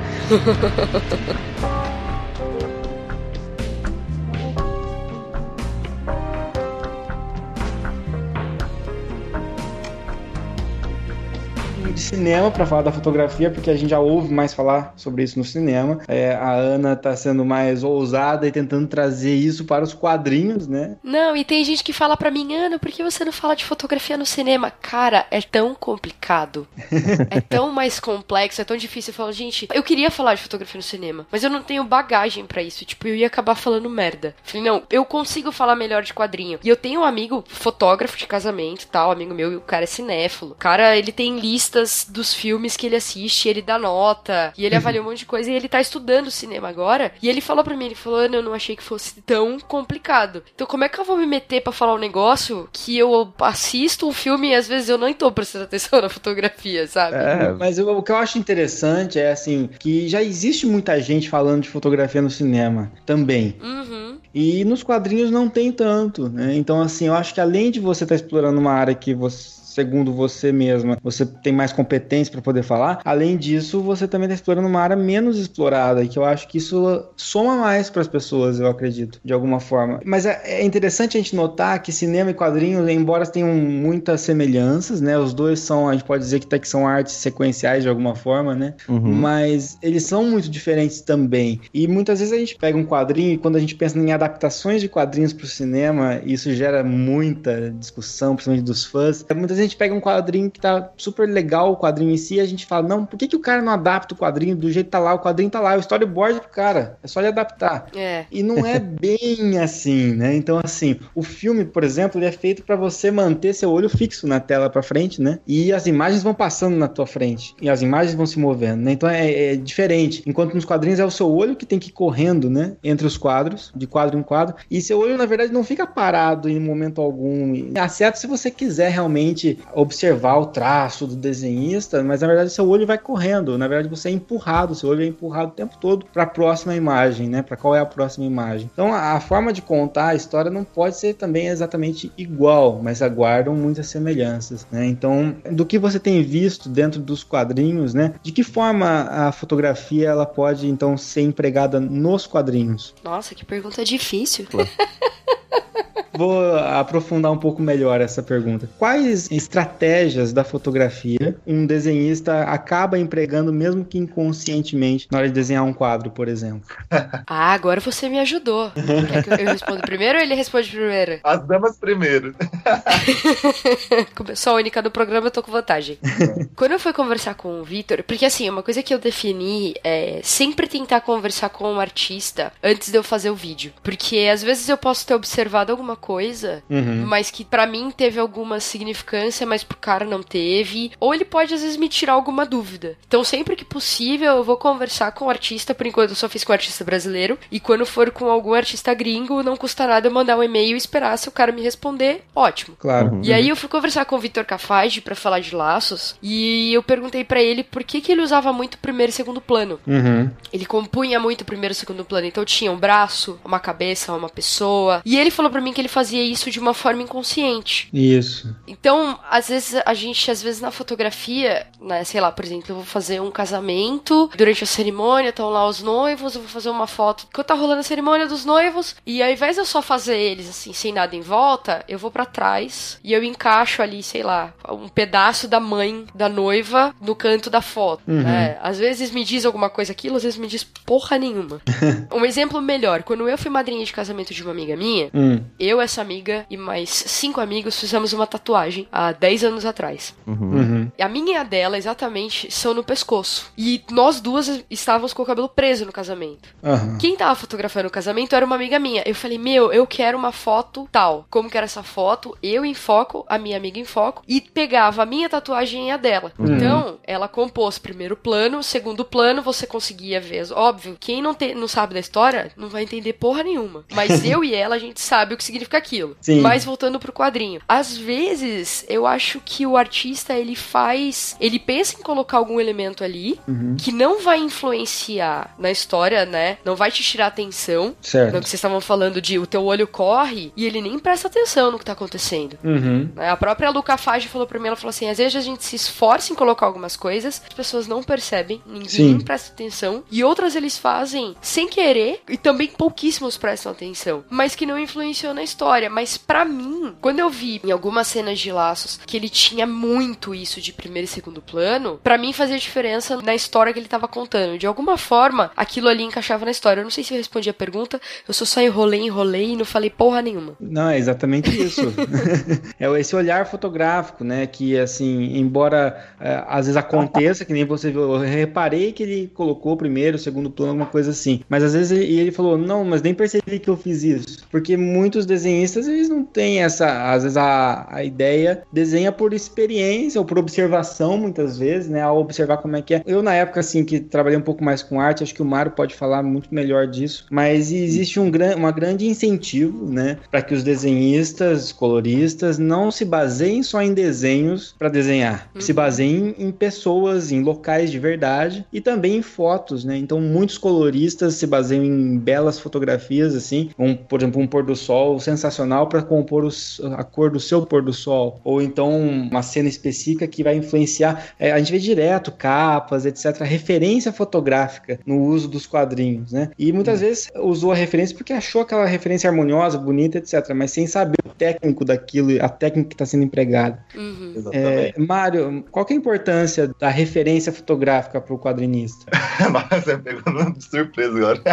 cinema para falar da fotografia, porque a gente já ouve mais falar sobre isso no cinema. É, a Ana tá sendo mais ousada e tentando trazer isso para os quadrinhos, né? Não, e tem gente que fala pra mim, Ana, por que você não fala de fotografia no cinema? Cara, é tão complicado. é tão mais complexo, é tão difícil. Eu falo, gente, eu queria falar de fotografia no cinema, mas eu não tenho bagagem pra isso. Tipo, eu ia acabar falando merda. Falei, não, eu consigo falar melhor de quadrinho. E eu tenho um amigo fotógrafo de casamento e tal, amigo meu, e o cara é cinéfilo. O cara, ele tem listas dos filmes que ele assiste, ele dá nota, e ele avalia um monte de coisa, e ele tá estudando cinema agora. E ele falou pra mim, ele falou, Ana, eu não achei que fosse tão complicado. Então como é que eu vou me meter pra falar um negócio que eu assisto um filme e às vezes eu não tô prestando atenção na fotografia, sabe? É, Mas eu- o que eu acho interessante é assim, que já existe muita gente falando de fotografia no cinema também. Uhum. E nos quadrinhos não tem tanto, né? Então, assim, eu acho que além de você estar explorando uma área que você. Segundo você mesma, você tem mais competência para poder falar. Além disso, você também está explorando uma área menos explorada, e que eu acho que isso soma mais para as pessoas, eu acredito, de alguma forma. Mas é é interessante a gente notar que cinema e quadrinhos, embora tenham muitas semelhanças, né? Os dois são, a gente pode dizer que, até que são artes sequenciais de alguma forma, né? uhum. Mas eles são muito diferentes também. E muitas vezes a gente pega um quadrinho e quando a gente pensa em adaptações de quadrinhos para o cinema, isso gera muita discussão, principalmente dos fãs. Muitas vezes gente pega um quadrinho que tá super legal, o quadrinho em si, e a gente fala, não, por que, que o cara não adapta o quadrinho do jeito que tá lá? O quadrinho tá lá, o storyboard pro cara. É só ele adaptar. É. E não é bem assim, né? Então, assim, o filme, por exemplo, ele é feito para você manter seu olho fixo na tela para frente, né? E as imagens vão passando na tua frente. E as imagens vão se movendo, né? Então é, é diferente. Enquanto nos quadrinhos é o seu olho que tem que ir correndo, né? Entre os quadros, de quadro em quadro. E seu olho, na verdade, não fica parado em momento algum. Acerta se você quiser realmente observar o traço do desenhista, mas na verdade seu olho vai correndo. Na verdade, você é empurrado, seu olho é empurrado o tempo todo para a próxima imagem, né? Para qual é a próxima imagem. Então, a, a forma de contar a história não pode ser também exatamente igual, mas aguardam muitas semelhanças, né? Então, do que você tem visto dentro dos quadrinhos, né? De que forma a fotografia ela pode então ser empregada nos quadrinhos? Nossa, que pergunta difícil. Vou aprofundar um pouco melhor essa pergunta. Quais estratégias da fotografia um desenhista acaba empregando, mesmo que inconscientemente, na hora de desenhar um quadro, por exemplo? Ah, agora você me ajudou. Quer que eu respondo primeiro ou ele responde primeiro? As damas primeiro. Sou a única do programa, eu tô com vantagem. Quando eu fui conversar com o Vitor, porque assim, uma coisa que eu defini é sempre tentar conversar com o artista antes de eu fazer o vídeo. Porque às vezes eu posso ter observado alguma coisa, Uhum. mas que pra mim teve alguma significância, mas pro cara não teve. Ou ele pode às vezes me tirar alguma dúvida. Então sempre que possível eu vou conversar com o artista, por enquanto eu só fiz com o artista brasileiro. E quando for com algum artista gringo, não custa nada eu mandar um e-mail e esperar se o cara me responder, ótimo. Claro. Uhum. E aí eu fui conversar com o Vitor Cafage pra falar de laços e eu perguntei pra ele por que, que ele usava muito primeiro e segundo plano. Uhum. Ele compunha muito primeiro e segundo plano, então tinha um braço, uma cabeça, uma pessoa. E ele falou pra mim que ele fazia isso de uma forma inconsciente. Isso. Então, às vezes a gente, às vezes na fotografia, né, sei lá, por exemplo, eu vou fazer um casamento, durante a cerimônia estão lá os noivos, eu vou fazer uma foto que tá rolando a cerimônia dos noivos, e ao invés de eu só fazer eles assim, sem nada em volta, eu vou pra trás e eu encaixo ali, sei lá, um pedaço da mãe da noiva no canto da foto. Uhum. né? Às vezes me diz alguma coisa aquilo, às vezes me diz porra nenhuma. um exemplo melhor, quando eu fui madrinha de casamento de uma amiga minha, Hum. eu eu, essa amiga e mais cinco amigos fizemos uma tatuagem há 10 anos atrás. Uhum. A minha e a dela, exatamente, são no pescoço. E nós duas estávamos com o cabelo preso no casamento. Aham. Quem tava fotografando o casamento era uma amiga minha. Eu falei, meu, eu quero uma foto tal. Como que era essa foto? Eu em foco, a minha amiga em foco, e pegava a minha tatuagem e a dela. Então, ela compôs primeiro plano, segundo plano, você conseguia ver. Óbvio, quem não, te- não sabe da história não vai entender porra nenhuma. Mas eu e ela, a gente sabe o que significa aquilo. Sim. Mas voltando pro quadrinho. Às vezes, eu acho que o artista, ele faz. Ele pensa em colocar algum elemento ali que não vai influenciar na história, né? Não vai te tirar atenção. Certo. No que vocês estavam falando de o teu olho corre e ele nem presta atenção no que tá acontecendo. Uhum. né? A própria Luca Fage falou pra mim, ela falou assim, às vezes a gente se esforça em colocar algumas coisas, as pessoas não percebem, ninguém Sim. presta atenção, e outras eles fazem sem querer, e também pouquíssimos prestam atenção, mas que não influenciou na história. Mas pra mim, quando eu vi em algumas cenas de laços que ele tinha muito isso de primeiro e segundo plano, pra mim fazia diferença na história que ele tava contando. De alguma forma, aquilo ali encaixava na história. Eu não sei se eu respondi a pergunta, eu só só enrolei, enrolei e não falei porra nenhuma. Não, é exatamente isso. é esse olhar fotográfico, né? Que, assim, embora é, às vezes aconteça, que nem você viu, eu reparei que ele colocou primeiro, segundo plano, alguma coisa assim. Mas às vezes ele, ele falou, não, mas nem percebi que eu fiz isso. Porque muitos desenhistas, eles não têm essa, às vezes a, a ideia, desenha por experiência ou por observação, muitas vezes, né? Ao observar como é que é. Eu, na época, assim, que trabalhei um pouco mais com arte, acho que o Mário pode falar muito melhor disso, mas existe um gran, uma grande incentivo, né? Para que os desenhistas, coloristas, não se baseiem só em desenhos para desenhar. Se baseiem em pessoas, em locais de verdade e também em fotos, né? Então, muitos coloristas se baseiam em belas fotografias, assim, um, por exemplo, um pôr do sol sensacional para compor os- a cor do seu pôr do sol, ou então uma cena específica que vai influenciar. é, a gente vê direto capas, etc., referência fotográfica no uso dos quadrinhos, né? E muitas vezes usou a referência porque achou aquela referência harmoniosa, bonita, etc., mas sem saber o técnico daquilo, a técnica que está sendo empregada. Uhum. É, Mário, qual que é a importância da referência fotográfica para o quadrinista? Mas você pegou de surpresa agora.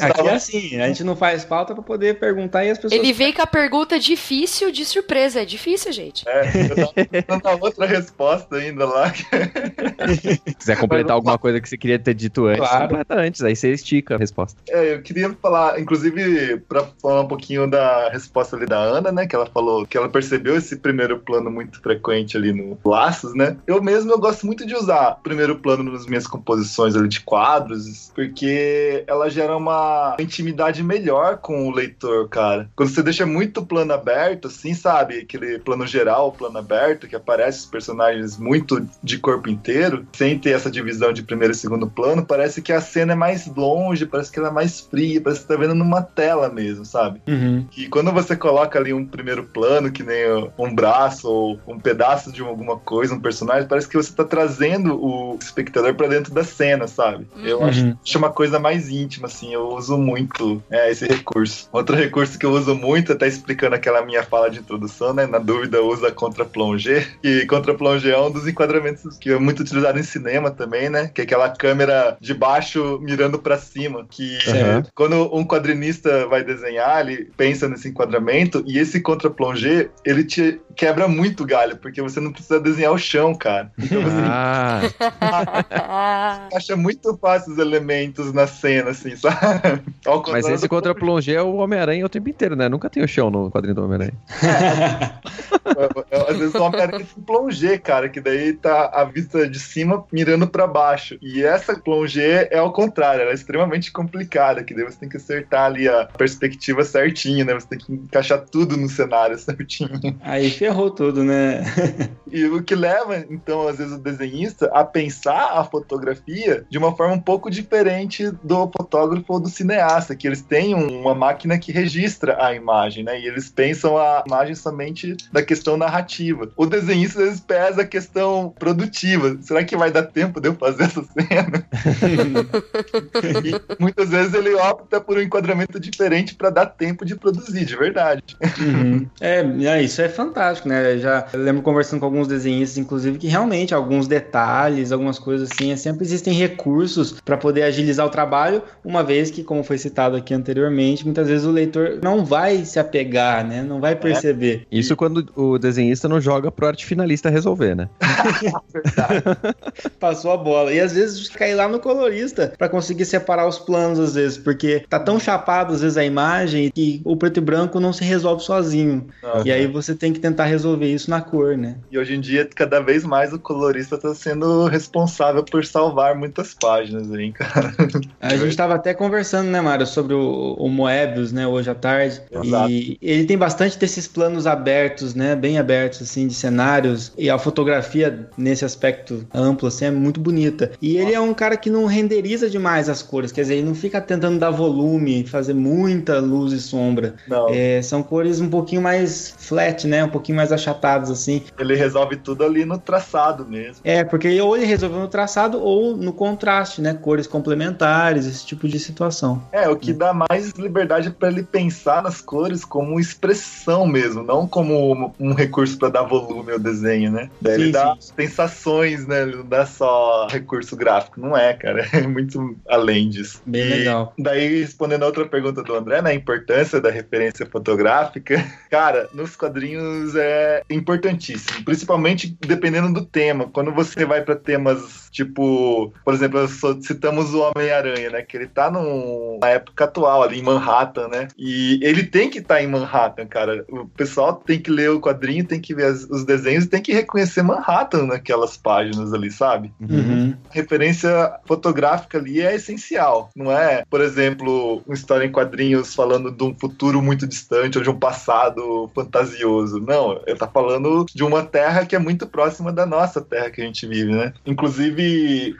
Aqui é assim, a gente não faz pauta para poder perguntar e as pessoas. Ele veio com a pergunta difícil de surpresa. É difícil, gente. É, eu tava pensando na outra resposta ainda lá. Se quiser completar alguma coisa que você queria ter dito antes, Claro. completa antes, aí você estica a resposta. É, eu queria falar, inclusive, pra falar um pouquinho da resposta ali da Ana, né? Que ela falou que ela percebeu esse primeiro plano muito frequente ali no Laços, né? Eu mesmo eu gosto muito de usar primeiro plano nas minhas composições ali de quadros, porque ela gera uma intimidade melhor com o leitor, cara. Quando você deixa muito plano aberto, assim, sabe? Aquele plano geral, plano aberto, que aparece os personagens muito de corpo inteiro, sem ter essa divisão de primeiro e segundo plano, parece que a cena é mais longe, parece que ela é mais fria, parece que você tá vendo numa tela mesmo, sabe? Uhum. E quando você coloca ali um primeiro plano, que nem um braço ou um pedaço de alguma coisa, um personagem, parece que você tá trazendo o espectador pra dentro da cena, sabe? Eu Uhum. acho, acho uma coisa mais íntima, assim, eu uso muito é, esse recurso. Outro recurso que eu uso muito, até explicando aquela minha fala de introdução, né? Na dúvida, usa contra plongé, e contra plongé é um dos enquadramentos que é muito utilizado em cinema também, né? Que é aquela câmera de baixo mirando pra cima, que Certo. quando um quadrinista vai desenhar, ele pensa nesse enquadramento e esse contra-plongé, ele te quebra muito galho, porque você não precisa desenhar o chão, cara. Então você Ah, acha muito fácil os elementos na cena, assim, sabe? Mas esse contra plongé é o Homem-Aranha o tempo inteiro, né? Nunca tem o chão no quadrinho do Homem-Aranha. Às vezes só aparece um plongé, cara, que daí tá a vista de cima mirando pra baixo. E essa plongé é ao contrário, ela é extremamente complicada, que daí você tem que acertar ali a perspectiva certinha, né? Você tem que encaixar tudo no cenário certinho. Aí ferrou tudo, né? E o que leva, então, às vezes, o desenhista a pensar a fotografia de uma forma um pouco diferente do fotógrafo ou do cineasta, que eles têm um- uma máquina que registra a imagem, né? E eles pensam a imagem somente daquele questão narrativa. O desenhista às vezes pesa a questão produtiva. Será que vai dar tempo de eu fazer essa cena? e muitas vezes ele opta por um enquadramento diferente para dar tempo de produzir, de verdade. Uhum. É, é, isso é fantástico, né? Eu já lembro conversando com alguns desenhistas, inclusive, que realmente alguns detalhes, algumas coisas assim, é, sempre existem recursos para poder agilizar o trabalho, uma vez que, como foi citado aqui anteriormente, muitas vezes o leitor não vai se apegar, né? Não vai perceber. É. Isso quando o desenhista não joga pro arte finalista resolver, né? Passou a bola. E às vezes cai lá no colorista para conseguir separar os planos, às vezes, porque tá tão chapado, às vezes, a imagem que o preto e branco não se resolve sozinho. Uhum. E aí você tem que tentar resolver isso na cor, né? E hoje em dia, cada vez mais o colorista tá sendo responsável por salvar muitas páginas aí, cara. A gente tava até conversando, né, Mário, sobre o, o Moebius, né, hoje à tarde. Exato. E ele tem bastante desses planos abertos, né, bem abertos, assim, de cenários. E a fotografia, nesse aspecto amplo, assim, é muito bonita. E ele é um cara que não renderiza demais as cores, quer dizer, ele não fica tentando dar volume, fazer muita luz e sombra. Não. É, são cores um pouquinho mais flat, né, um pouquinho mais achatadas, assim. Ele resolve tudo ali no traçado mesmo. É, porque ou ele resolveu no traçado ou no contraste, né, cores complementares, esse tipo de situação. É, o que dá mais liberdade para ele pensar nas cores como expressão mesmo, não como um recurso para dar volume ao desenho, né? Daí sim, ele dá sim. sensações, né? Ele não dá só recurso gráfico, não é, cara? É muito além disso. Bem e legal. Daí, respondendo a outra pergunta do André, né? A importância da referência fotográfica. Cara, nos quadrinhos é importantíssimo, principalmente dependendo do tema. Quando você vai para temas tipo, por exemplo, citamos o Homem-Aranha, né? Que ele tá num, na época atual ali em Manhattan, né? E ele tem que estar tá em Manhattan, cara. O pessoal tem que ler o quadrinho, tem que ver as, os desenhos e tem que reconhecer Manhattan naquelas páginas ali, sabe? Uhum. Referência fotográfica ali é essencial. Não é, por exemplo, uma história em quadrinhos falando de um futuro muito distante ou de um passado fantasioso. Não, ele tá falando de uma terra que é muito próxima da nossa terra que a gente vive, né? Inclusive,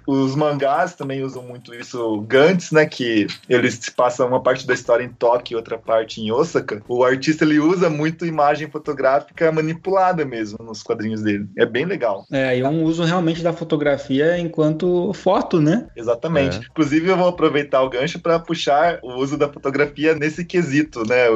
os mangás também usam muito isso. Gantz, né? Que eles passam uma parte da história em Tóquio e outra parte em Osaka. O artista ele usa muito imagem fotográfica manipulada mesmo nos quadrinhos dele. É bem legal. É, e um uso realmente da fotografia enquanto foto, né? Exatamente. É. Inclusive, eu vou aproveitar o gancho para puxar o uso da fotografia nesse quesito, né?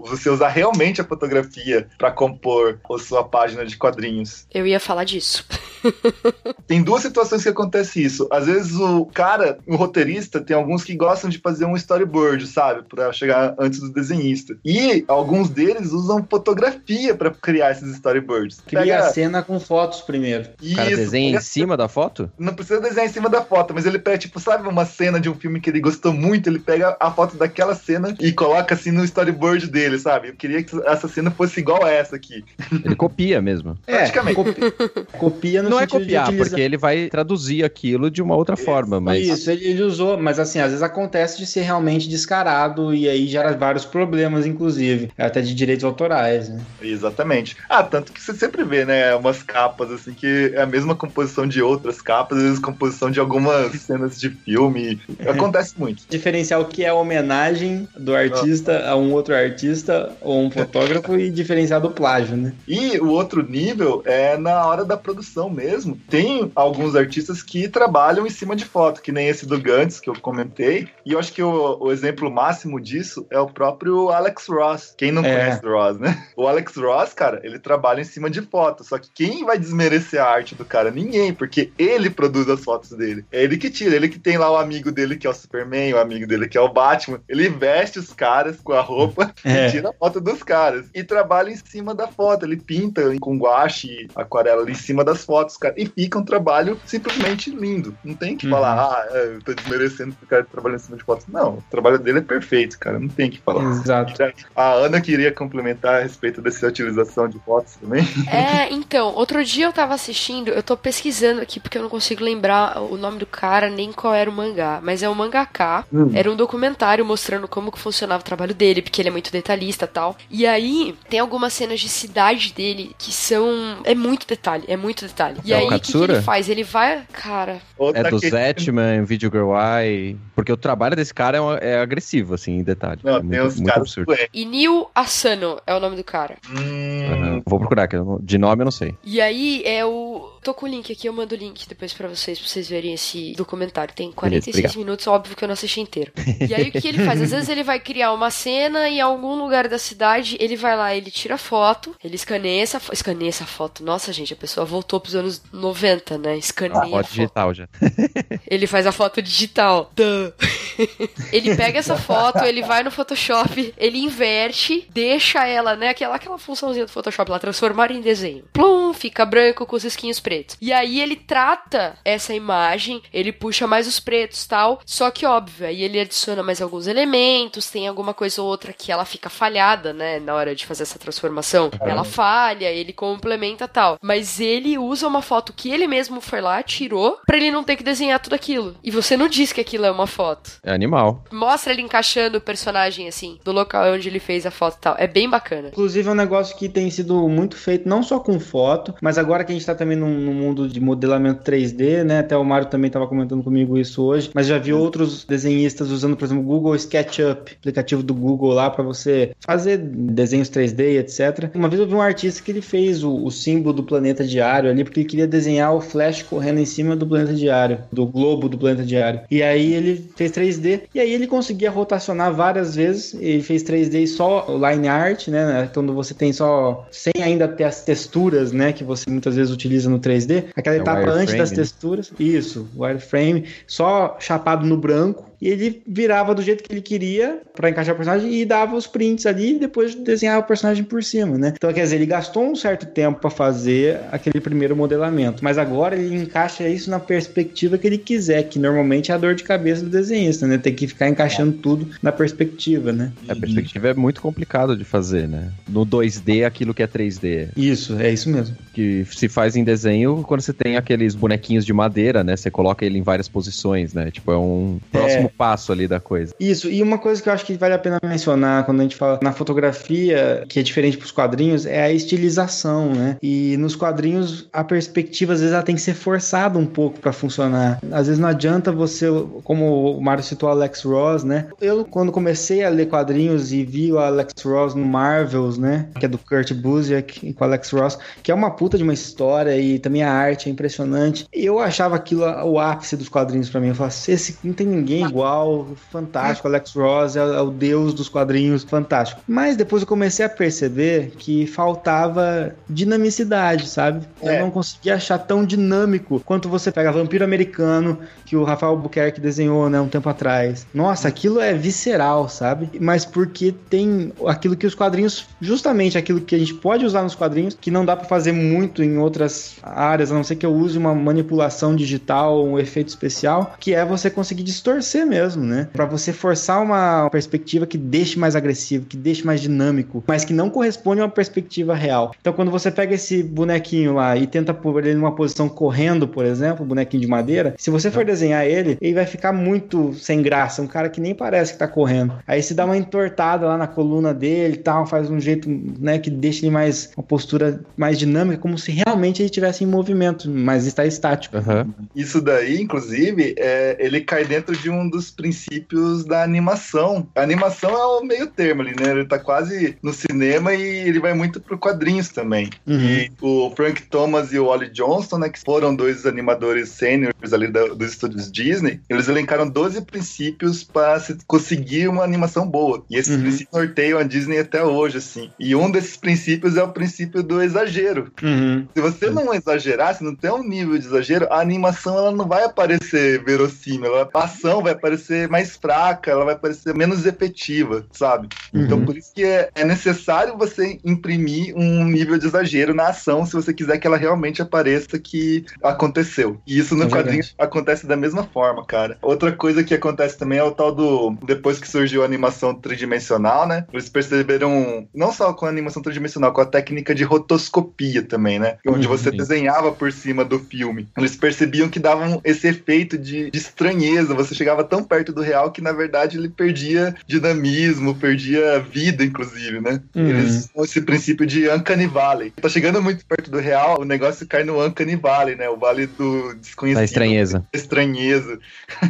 Você usar realmente a fotografia para compor a sua página de quadrinhos. Eu ia falar disso. Tem duas situações que acontece isso. Às vezes o cara, o roteirista, tem alguns que gostam de fazer um storyboard, sabe? Para chegar antes do desenhista. E alguns deles usam fotografia para criar esses storyboards. Cria Pega... a cena com fotos primeiro. Isso, o cara desenha em cima da foto? Não precisa desenhar em cima da foto, mas ele pega, tipo, sabe uma cena de um filme que ele gostou muito, ele pega a foto daquela cena e coloca assim no storyboard dele, sabe? Eu queria que essa cena fosse igual a essa aqui. Ele copia mesmo. É, Praticamente. Copia, copia no Não é copiar, porque ele vai traduzir aquilo de uma outra forma, mas... Isso, ele, ele usou, mas assim, às vezes acontece de ser realmente descarado e aí gera vários problemas, inclusive, até de direitos autorais, né? Exatamente. Ah, tanto que você sempre vê, né, umas capas assim que é a mesma composição de outras capas, às vezes composição de algumas cenas de filme. Acontece muito. Diferenciar o que é homenagem do artista a um outro artista ou um fotógrafo e diferenciar do plágio, né? E o outro nível é na hora da produção mesmo. Tem alguns artistas que trabalham em cima de foto, que nem esse do Gantz que eu comentei. E eu acho que o, o exemplo máximo disso é o próprio Alex Ross. Quem não é. conhece o Ross, né? O Alex Ross, cara, ele trabalha em cima de foto. Só que quem vai desmerecer a arte do cara? Ninguém, porque ele produz as fotos dele. É ele que tira, ele que tem lá o amigo dele que é o Superman, o amigo dele que é o Batman. Ele veste os caras com a roupa é. e tira a foto dos caras. E trabalha em cima da foto. Ele pinta com guache, aquarela ali em cima das fotos, cara. E fica um trabalho simplesmente lindo. Não tem que uhum. falar, ah, eu tô desmerecendo o cara trabalha em cima de fotos. Não, o trabalho dele é perfeito, cara. Não tem que falar. Exato. A Ana queria complementar a respeito dessa utilização de fotos também. É, então, outro dia eu tava assistindo, eu tô pesquisando aqui porque eu não consigo lembrar o nome do cara nem qual era o mangá, mas é o mangaká. Hum. Era um documentário mostrando como que funcionava o trabalho dele, porque ele é muito detalhista tal. E aí tem algumas cenas de cidade dele que são. É muito detalhe, é muito detalhe. E é aí o que, que, ele faz? Ele vai. cara. É do Zetman, Video Girl Eye. Porque o trabalho desse cara é, é agressivo, assim, em detalhe. Não, é tem muito, os muito caras absurdo. Inil Asano é o nome do cara. Hum, Aham. Vou procurar, que de nome eu não sei. E aí é o. Tô com o link aqui, eu mando o link depois pra vocês, pra vocês verem esse documentário. Tem 46 obrigado. minutos, óbvio que eu não assisti inteiro. E aí o que ele faz? Às vezes ele vai criar uma cena em algum lugar da cidade, ele vai lá, ele tira foto, ele escaneia essa, escaneia essa foto. Nossa, gente, a pessoa voltou pros anos 90, né? Escaneia a Pode foto. digital já. Ele faz a foto digital. Ele pega essa foto, ele vai no Photoshop, ele inverte, deixa ela, né? Aquela, aquela funçãozinha do Photoshop lá, transformar em desenho. Plum, fica branco com os risquinhos pretos. E aí ele trata essa imagem, ele puxa mais os pretos tal. Só que, óbvio, aí ele adiciona mais alguns elementos, tem alguma coisa ou outra que ela fica falhada, né? Na hora de fazer essa transformação. Ela falha, ele complementa tal. Mas ele usa uma foto que ele mesmo foi lá, tirou, pra ele não ter que desenhar tudo aquilo. E você não diz que aquilo é uma foto. É animal. Mostra ele encaixando o personagem assim, do local onde ele fez a foto e tal. É bem bacana. Inclusive é um negócio que tem sido muito feito, não só com foto, mas agora que a gente tá também num, num mundo de modelamento 3D, né? Até o Mário também tava comentando comigo isso hoje, mas já vi outros desenhistas usando, por exemplo, o Google SketchUp, aplicativo do Google lá para você fazer desenhos 3D, etc. Uma vez eu vi um artista que ele fez o, o símbolo do planeta diário ali, porque ele queria desenhar o Flash correndo em cima do planeta diário, do globo do planeta diário. E aí ele fez 3D, e aí ele conseguia rotacionar várias vezes, ele fez 3D e só line art, né? Quando você tem só, sem ainda ter as texturas, né? Que você muitas vezes utiliza no 3D, aquela É etapa antes das né? texturas, isso, wireframe, só chapado no branco, e ele virava do jeito que ele queria pra encaixar o personagem e dava os prints ali e depois desenhava o personagem por cima, né? Então, quer dizer, ele gastou um certo tempo pra fazer aquele primeiro modelamento, mas agora ele encaixa isso na perspectiva que ele quiser, que normalmente é a dor de cabeça do desenhista, né? Tem que ficar encaixando tudo na perspectiva, né? A perspectiva é muito complicado de fazer, né? No 2D, aquilo que é 3D. Isso, é isso mesmo. Que se faz em desenho quando você tem aqueles bonequinhos de madeira, né? Você coloca ele em várias posições, né? Tipo, é um próximo passo ali da coisa. Isso, e uma coisa que eu acho que vale a pena mencionar quando a gente fala na fotografia, que é diferente para os quadrinhos, é a estilização, né? E nos quadrinhos a perspectiva às vezes ela tem que ser forçada um pouco para funcionar. Às vezes não adianta você, como o Mário citou Alex Ross, né? Eu quando comecei a ler quadrinhos e vi o Alex Ross no Marvels, né? Que é do Kurt Busiek com o Alex Ross, que é uma puta de uma história e também a arte é impressionante. Eu achava aquilo o ápice dos quadrinhos para mim. Eu falava, esse não tem ninguém igual, fantástico. Alex Ross é, é o deus dos quadrinhos, fantástico. Mas depois eu comecei a perceber que faltava dinamicidade, sabe? Eu É. não conseguia achar tão dinâmico quanto você pega Vampiro Americano, que o Rafael Buquerque desenhou, né, um tempo atrás. Nossa, aquilo é visceral, sabe? Mas porque tem aquilo que os quadrinhos, justamente aquilo que a gente pode usar nos quadrinhos, que não dá pra fazer muito em outras áreas, a não ser que eu use uma manipulação digital, um efeito especial, que é você conseguir distorcer mesmo, né? Pra você forçar uma perspectiva que deixe mais agressivo, que deixe mais dinâmico, mas que não corresponde a uma perspectiva real. Então, quando você pega esse bonequinho lá e tenta pôr ele numa posição correndo, por exemplo, bonequinho de madeira, se você for desenhar ele, ele vai ficar muito sem graça, um cara que nem parece que tá correndo. Aí se dá uma entortada lá na coluna dele e tal, faz um jeito, né, que deixa ele mais uma postura mais dinâmica, como se realmente ele estivesse em movimento, mas está estático. Aham. Isso daí, inclusive, é, ele cai dentro de um dos princípios da animação. A animação é o meio termo ali, né? Ele tá quase no cinema e ele vai muito pro quadrinhos também. Uhum. E o Frank Thomas e o Ollie Johnston, né, que foram dois animadores sêniores ali da- dos estúdios Disney, eles elencaram 12 princípios para se conseguir uma animação boa. E esses Uhum. princípios norteiam a Disney até hoje, assim. E um desses princípios é o princípio do exagero. Uhum. Se você não exagerar, se não tem um nível de exagero, a animação ela não vai aparecer verossímil. A ação vai parecer mais fraca, ela vai parecer menos efetiva, sabe? Então Uhum. por isso que é, é necessário você imprimir um nível de exagero na ação se você quiser que ela realmente apareça que aconteceu. E isso no É quadrinho verdade. acontece da mesma forma, cara. Outra coisa que acontece também é o tal do. Depois que surgiu a animação tridimensional, né? Eles perceberam, não só com a animação tridimensional, com a técnica de rotoscopia também, né? Onde Uhum, você desenhava por cima do filme. Eles percebiam que davam esse efeito de, de estranheza. Você chegava tão perto do real que, na verdade, ele perdia dinamismo, perdia vida, inclusive, né? Uhum. Eles esse princípio de Uncanny Valley. Tá chegando muito perto do real, o negócio cai no Uncanny Valley, né? O vale do desconhecido. Da estranheza. Estranheza.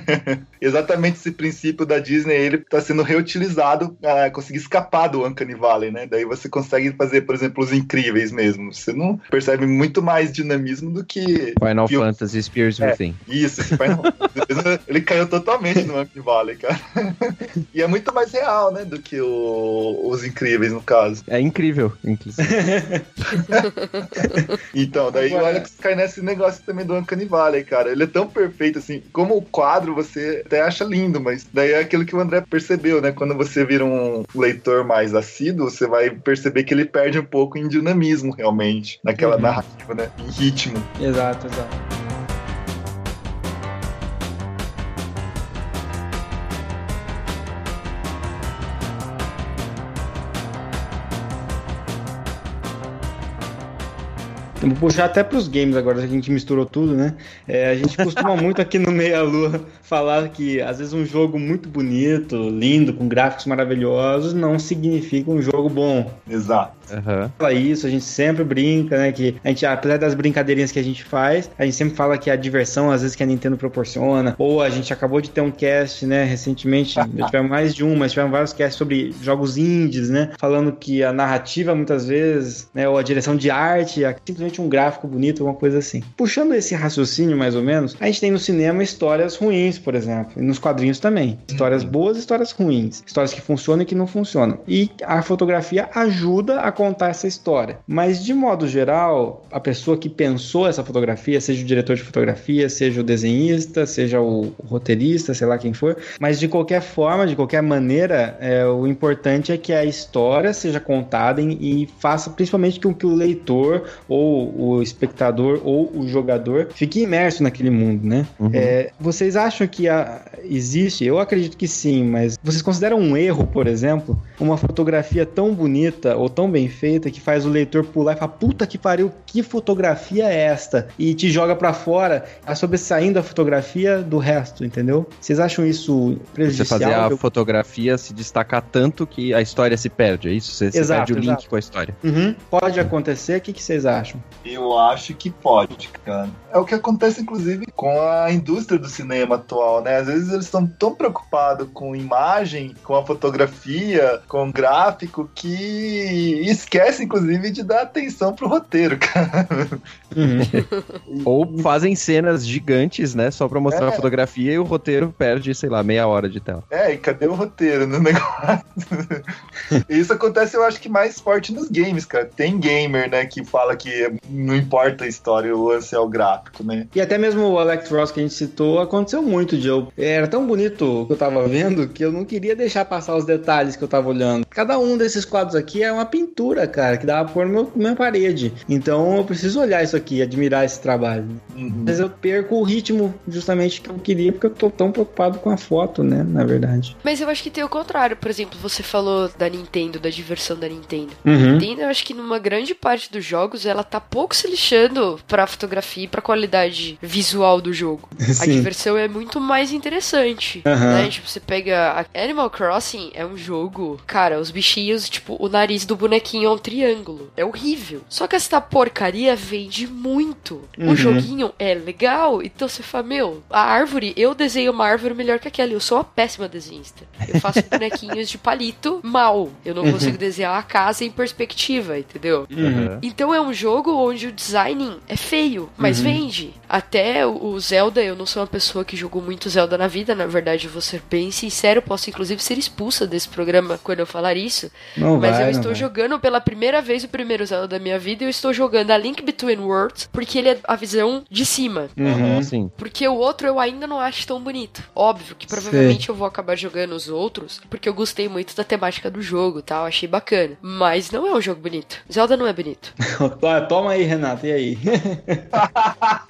Exatamente esse princípio da Disney, ele tá sendo reutilizado a conseguir escapar do Uncanny Valley, né? Daí você consegue fazer, por exemplo, os incríveis mesmo. Você não percebe muito mais dinamismo do que Final. Fantasy Spears É. Within. Isso, esse Final Fantasy, ele caiu totalmente no Uncanny Valley, cara. E é muito mais real, né, do que o- os incríveis, no caso. É incrível, inclusive. Então, daí Agora- o Alex cai nesse negócio também do Uncanny Valley, cara. Ele é tão perfeito, assim, como o quadro você até acha lindo, mas daí é aquilo que o André percebeu, né? Quando você vira um leitor mais assíduo, você vai perceber que ele perde um pouco em dinamismo, realmente, naquela Uhum. narrativa, né? Em ritmo. Exato, exato. Eu Vou puxar até pros games agora, já que a gente misturou tudo, né? É, a gente costuma muito aqui no Meia Lua falar que às vezes um jogo muito bonito, lindo, com gráficos maravilhosos, não significa um jogo bom. Exato. Aham. fala isso, a gente sempre brinca, né? Que a gente, apesar das brincadeirinhas que a gente faz, a gente sempre fala que a diversão, às vezes, que a Nintendo proporciona, ou a gente acabou de ter um cast, né? Recentemente, tivemos mais de um, mas tivemos vários casts sobre jogos indies, né? Falando que a narrativa, muitas vezes, né? Ou a direção de arte, é simplesmente um gráfico bonito, alguma coisa assim. Puxando esse raciocínio, mais ou menos, a gente tem no cinema histórias ruins, por exemplo, e nos quadrinhos também. Histórias boas e histórias ruins. Histórias que funcionam e que não funcionam. E a fotografia ajuda a contar essa história. Mas, de modo geral, a pessoa que pensou essa fotografia, seja o diretor de fotografia, seja o desenhista, seja o roteirista, sei lá quem for, mas de qualquer forma, de qualquer maneira, é, o importante é que a história seja contada e, faça principalmente com que o leitor, ou o espectador, ou o jogador fique imerso naquele mundo, né? Uhum. É, vocês acham que a- existe? Eu acredito que sim, mas vocês consideram um erro, por exemplo, uma fotografia tão bonita ou tão bem feita que faz o leitor pular e falar: puta que pariu, que fotografia é esta? E te joga pra fora, a sobressaindo a fotografia do resto, entendeu? Vocês acham isso Você prejudicial? fazer a Eu- fotografia se destacar tanto que a história se perde, é isso? Você, você Exato, perde o link exato. com a história. Uhum, Pode acontecer, o que, que vocês acham? Eu acho que pode, cara. É o que acontece, inclusive, com a indústria do cinema atual, né? Às vezes eles estão tão preocupados com imagem, com a fotografia, com o gráfico, que esquece, inclusive, de dar atenção pro roteiro, cara. Uhum. Ou fazem cenas gigantes, né? Só pra mostrar É. a fotografia e o roteiro perde, sei lá, meia hora de tela. É, e cadê o roteiro no negócio? Isso acontece, eu acho que mais forte nos games, cara. Tem gamer, né, que fala que não importa a história, o lance é o gráfico, né? E até mesmo o Alex Ross que a gente citou, aconteceu muito de eu. Era tão bonito o que eu tava vendo que eu não queria deixar passar os detalhes que eu tava olhando. Cada um desses quadros aqui é uma pintura, cara, que dá pra pôr na meu- minha parede. Então eu preciso olhar isso aqui, admirar esse trabalho. Uhum. Mas eu perco o ritmo justamente que eu queria, porque eu tô tão preocupado com a foto, né? Na verdade. Mas eu acho que tem o contrário. Por exemplo, você falou da Nintendo, da diversão da Nintendo. Uhum. Nintendo, eu acho que numa grande parte dos jogos, ela tá pouco se lixando pra fotografia e pra qualidade visual do jogo. A Sim. diversão é muito mais interessante, Aham. né? Tipo, você pega... a- Animal Crossing é um jogo... Cara, os bichinhos, tipo, o nariz do bonequinho é um triângulo. É horrível. Só que essa porcaria vende muito. Uhum. O joguinho é legal, então você fala, meu, a árvore, eu desenho uma árvore melhor que aquela. Eu sou uma péssima desenhista. Eu faço bonequinhos de palito mal. Eu não consigo desenhar a casa em perspectiva, entendeu? Uhum. Então é um jogo onde o design é feio, mas vende. Até o Zelda, eu não sou uma pessoa que jogou muito Zelda na vida, na verdade, vou ser bem sincero, posso inclusive ser expulsa desse programa quando eu falar isso. Não Mas vai, eu estou vai. jogando pela primeira vez o primeiro Zelda da minha vida e eu estou jogando a Link Between Worlds porque ele é a visão de cima. Uhum. Sim. Porque o outro eu ainda não acho tão bonito. Óbvio que provavelmente eu vou acabar jogando os outros, porque eu gostei muito da temática do jogo, tal, achei bacana. Mas não é um jogo bonito. Zelda não é bonito. Toma Toma aí, Renato, e aí?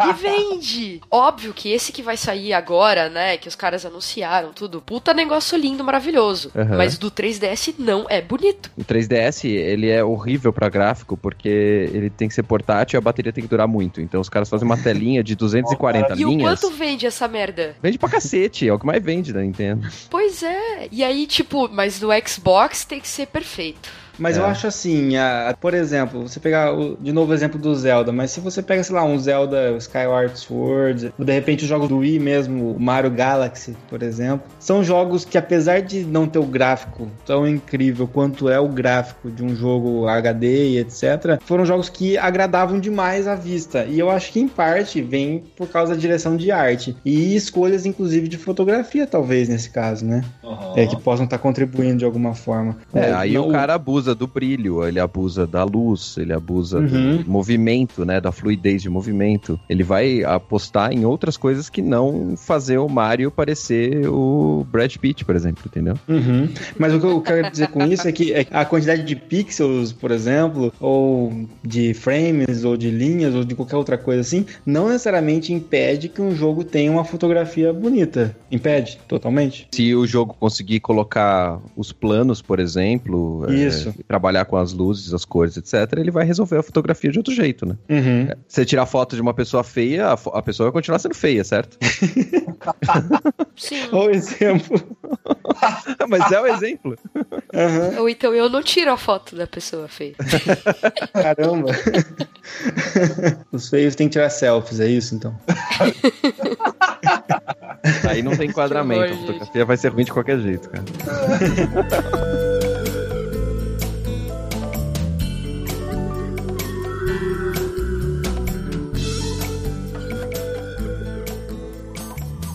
E vende! Óbvio que esse que vai sair agora, né? Que os caras anunciaram tudo. Puta negócio lindo, maravilhoso. Aham. Mas do 3DS não é bonito. O 3DS, ele é horrível pra gráfico porque ele tem que ser portátil e a bateria tem que durar muito. Então os caras fazem uma telinha de 240 E o linhas. quanto vende essa merda? Vende pra cacete, é o que mais vende da Nintendo. Pois é. E aí, tipo, mas no Xbox tem que ser perfeito. Mas É. eu acho assim, a- por exemplo, você pegar o- de novo o exemplo do Zelda, mas se você pega, sei lá, um Zelda Skyward Sword, ou de repente os jogos do Wii mesmo, o Mario Galaxy, por exemplo, são jogos que apesar de não ter o gráfico tão incrível quanto é o gráfico de um jogo HD e etc, foram jogos que agradavam demais a vista. E eu acho que em parte vem por causa da direção de arte e escolhas inclusive de fotografia talvez nesse caso, né? Uhum. É que possam estar contribuindo de alguma forma. É, aí não- o cara abusa do brilho, ele abusa da luz, ele abusa Uhum. do movimento, né? Da fluidez de movimento. Ele vai apostar em outras coisas que não fazer o Mario parecer o Brad Pitt, por exemplo, entendeu? Uhum. Mas o que eu quero dizer com isso é que é a quantidade de pixels, por exemplo, ou de frames, ou de linhas, ou de qualquer outra coisa assim, não necessariamente impede que um jogo tenha uma fotografia bonita. Impede, totalmente. Se o jogo conseguir colocar os planos, por exemplo, é, Isso. Trabalhar com as luzes, as cores, etc., ele vai resolver a fotografia de outro jeito, né? Uhum. Você tirar foto de uma pessoa feia, a, a pessoa vai continuar sendo feia, certo? Sim. Ou exemplo. Mas é o exemplo. Uhum. Ou então eu não tiro a foto da pessoa feia. Caramba. Os feios têm que tirar selfies, é isso então? Aí não tem enquadramento, a fotografia vai ser ruim de qualquer jeito, cara.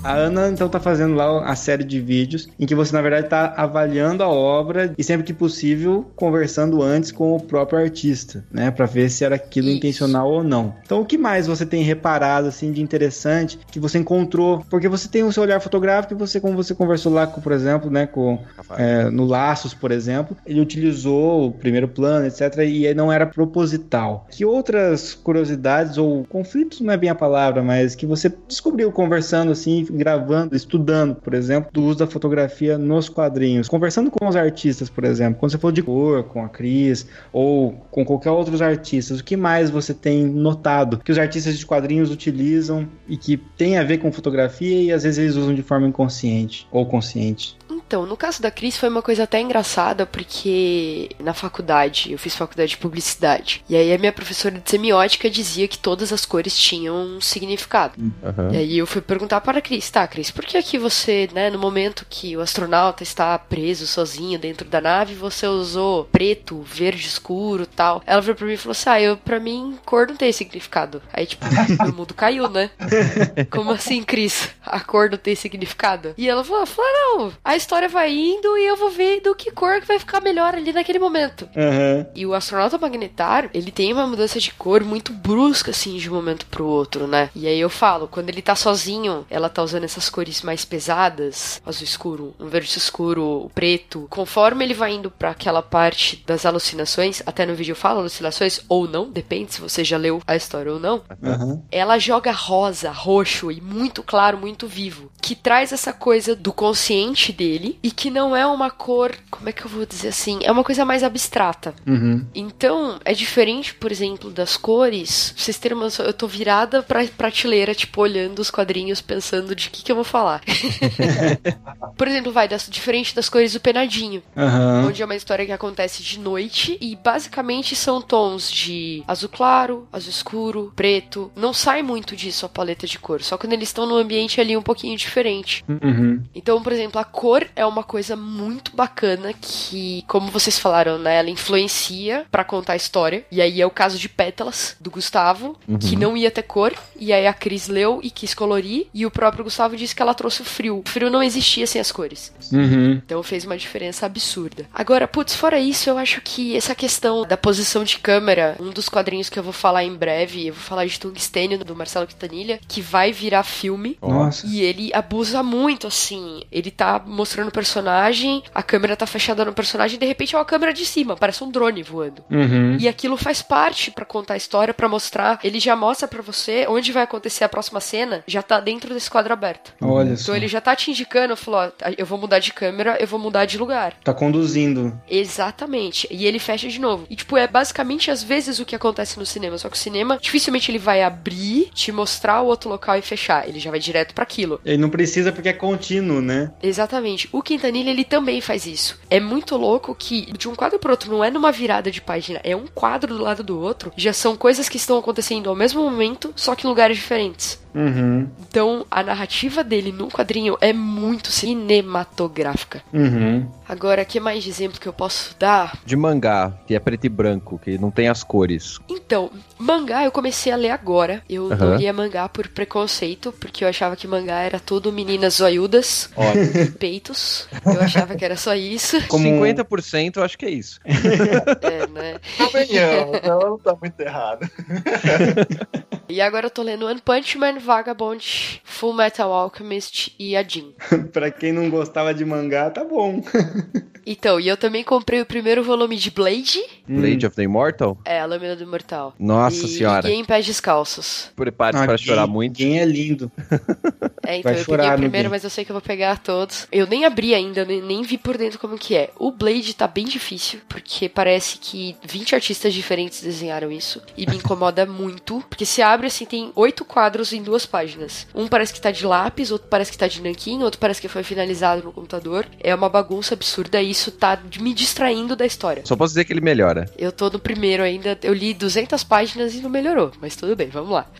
A Ana, então, tá fazendo lá a série de vídeos em que você, na verdade, tá avaliando a obra e sempre que possível conversando antes com o próprio artista, né? Pra ver se era aquilo Isso. intencional ou não. Então, o que mais você tem reparado, assim, de interessante que você encontrou? Porque você tem o seu olhar fotográfico e você, como você conversou lá, com, por exemplo, né, com é, no Laços, por exemplo, ele utilizou o primeiro plano, etc., e não era proposital. Que outras curiosidades ou conflitos, não é bem a palavra, mas que você descobriu conversando assim, gravando, estudando, por exemplo, do uso da fotografia nos quadrinhos, conversando com os artistas, por exemplo, quando você falou de cor, com a Cris, ou com qualquer outros artistas, o que mais você tem notado que os artistas de quadrinhos utilizam e que tem a ver com fotografia e às vezes eles usam de forma inconsciente ou consciente? Então, no caso da Cris foi uma coisa até engraçada, porque na faculdade, eu fiz faculdade de publicidade. E aí a minha professora de semiótica dizia que todas as cores tinham um significado. Aham. E aí eu fui perguntar para a Cris, tá, Cris, por que aqui você, né, no momento que o astronauta está preso sozinho dentro da nave, você usou preto, verde escuro tal? Ela virou pra mim e falou assim, ah, eu, pra mim, cor não tem significado. Aí, tipo, meu mundo caiu, né? Como assim, Cris? A cor não tem significado? E ela falou, falou, não, a história vai indo e eu vou ver do que cor que vai ficar melhor ali naquele momento. Aham. E o astronauta magnetar, ele tem uma mudança de cor muito brusca, assim, de um momento pro outro, né? E aí eu falo, quando ele tá sozinho, ela tá usando essas cores mais pesadas, azul escuro, um verde escuro, o preto. Conforme ele vai indo pra aquela parte das alucinações, até no vídeo eu falo alucinações, ou não, depende se você já leu a história ou não Aham. ela joga rosa, roxo e muito claro, muito vivo, que traz essa coisa do consciente dele e que não é uma cor, como é que eu vou dizer assim, é uma coisa mais abstrata. Uhum. Então, é diferente, por exemplo, das cores. Pra vocês terem uma eu tô virada pra prateleira, tipo, olhando os quadrinhos, pensando de que que eu vou falar. por exemplo, vai, das, diferente das cores do penadinho Aham. onde é uma história que acontece de noite e basicamente são tons de azul claro, azul escuro, preto. Não sai muito disso a paleta de cor, só quando eles estão num ambiente ali um pouquinho diferente. Uhum. Então, por exemplo, a cor é uma coisa muito bacana que, como vocês falaram, né, ela influencia pra contar a história. E aí é o caso de Pétalas do Gustavo, que não ia ter cor, e aí a Cris leu e quis colorir, e o próprio Gustavo disse que ela trouxe o frio. O frio não existia sem as cores. Uhum. Então fez uma diferença absurda. Agora, putz, fora isso, eu acho que essa questão da posição de câmera, um dos quadrinhos que eu vou falar em breve, eu vou falar de Tungstênio do Marcelo Quintanilha, que vai virar filme. Nossa. E ele abusa muito, assim. Ele tá mostrando o personagem, a câmera tá fechada no personagem e de repente é uma câmera de cima, parece um drone voando. Uhum. E aquilo faz parte pra contar a história, pra mostrar. Ele já mostra pra você onde vai acontecer a próxima cena, já tá dentro desse quadro aberto. Olha só. Então ele já tá te indicando, falou, ó, eu vou mudar de câmera, eu vou mudar de lugar. Tá conduzindo. Exatamente. E ele fecha de novo. E, tipo, é basicamente às vezes o que acontece no cinema. Só que o cinema, dificilmente ele vai abrir, te mostrar o outro local e fechar. Ele já vai direto pra aquilo. Ele não precisa porque é contínuo, né? Exatamente. O Quintanilha, ele também faz isso. É muito louco que de um quadro pro outro não é numa virada de página, é um quadro do lado do outro. Já são coisas que estão acontecendo ao mesmo momento, só que em lugares diferentes. Uhum. Então, a narrativa dele num quadrinho é muito cinematográfica. Uhum. Agora, que mais de exemplo que eu posso dar? De mangá, que é preto e branco, que não tem as cores. Então, mangá eu comecei a ler agora. Eu não Aham. lia mangá por preconceito, porque eu achava que mangá era tudo meninas zoiudas, peitos. Eu achava que era só isso. Como- 50% eu acho que é isso. É, né? Convenhamos, ela não tá muito errada. E agora eu tô lendo One Punch Man, Vagabond, Full Metal Alchemist e a Jin. pra quem não gostava de mangá, tá bom. Então, e eu também comprei o primeiro volume de Blade, Blade of the Immortal? é a Lâmina do Imortal. Nossa e senhora. Liguei em pés descalços. Prepare-se para chorar muito. Quem é lindo. É, então Vai eu peguei o primeiro, game. mas eu sei que eu vou pegar todos. Eu nem abri ainda, nem, nem vi por dentro como que é. O Blade tá bem difícil, porque parece que 20 artistas diferentes desenharam isso. E me incomoda muito. Porque se abre assim, tem oito quadros em duas páginas. Um parece que tá de lápis, outro parece que tá de nanquim, outro parece que foi finalizado no computador. É uma bagunça absurda e isso tá me distraindo da história. Só posso dizer que ele melhora. Eu tô no primeiro ainda, eu li 200 páginas e não melhorou, mas tudo bem, vamos lá.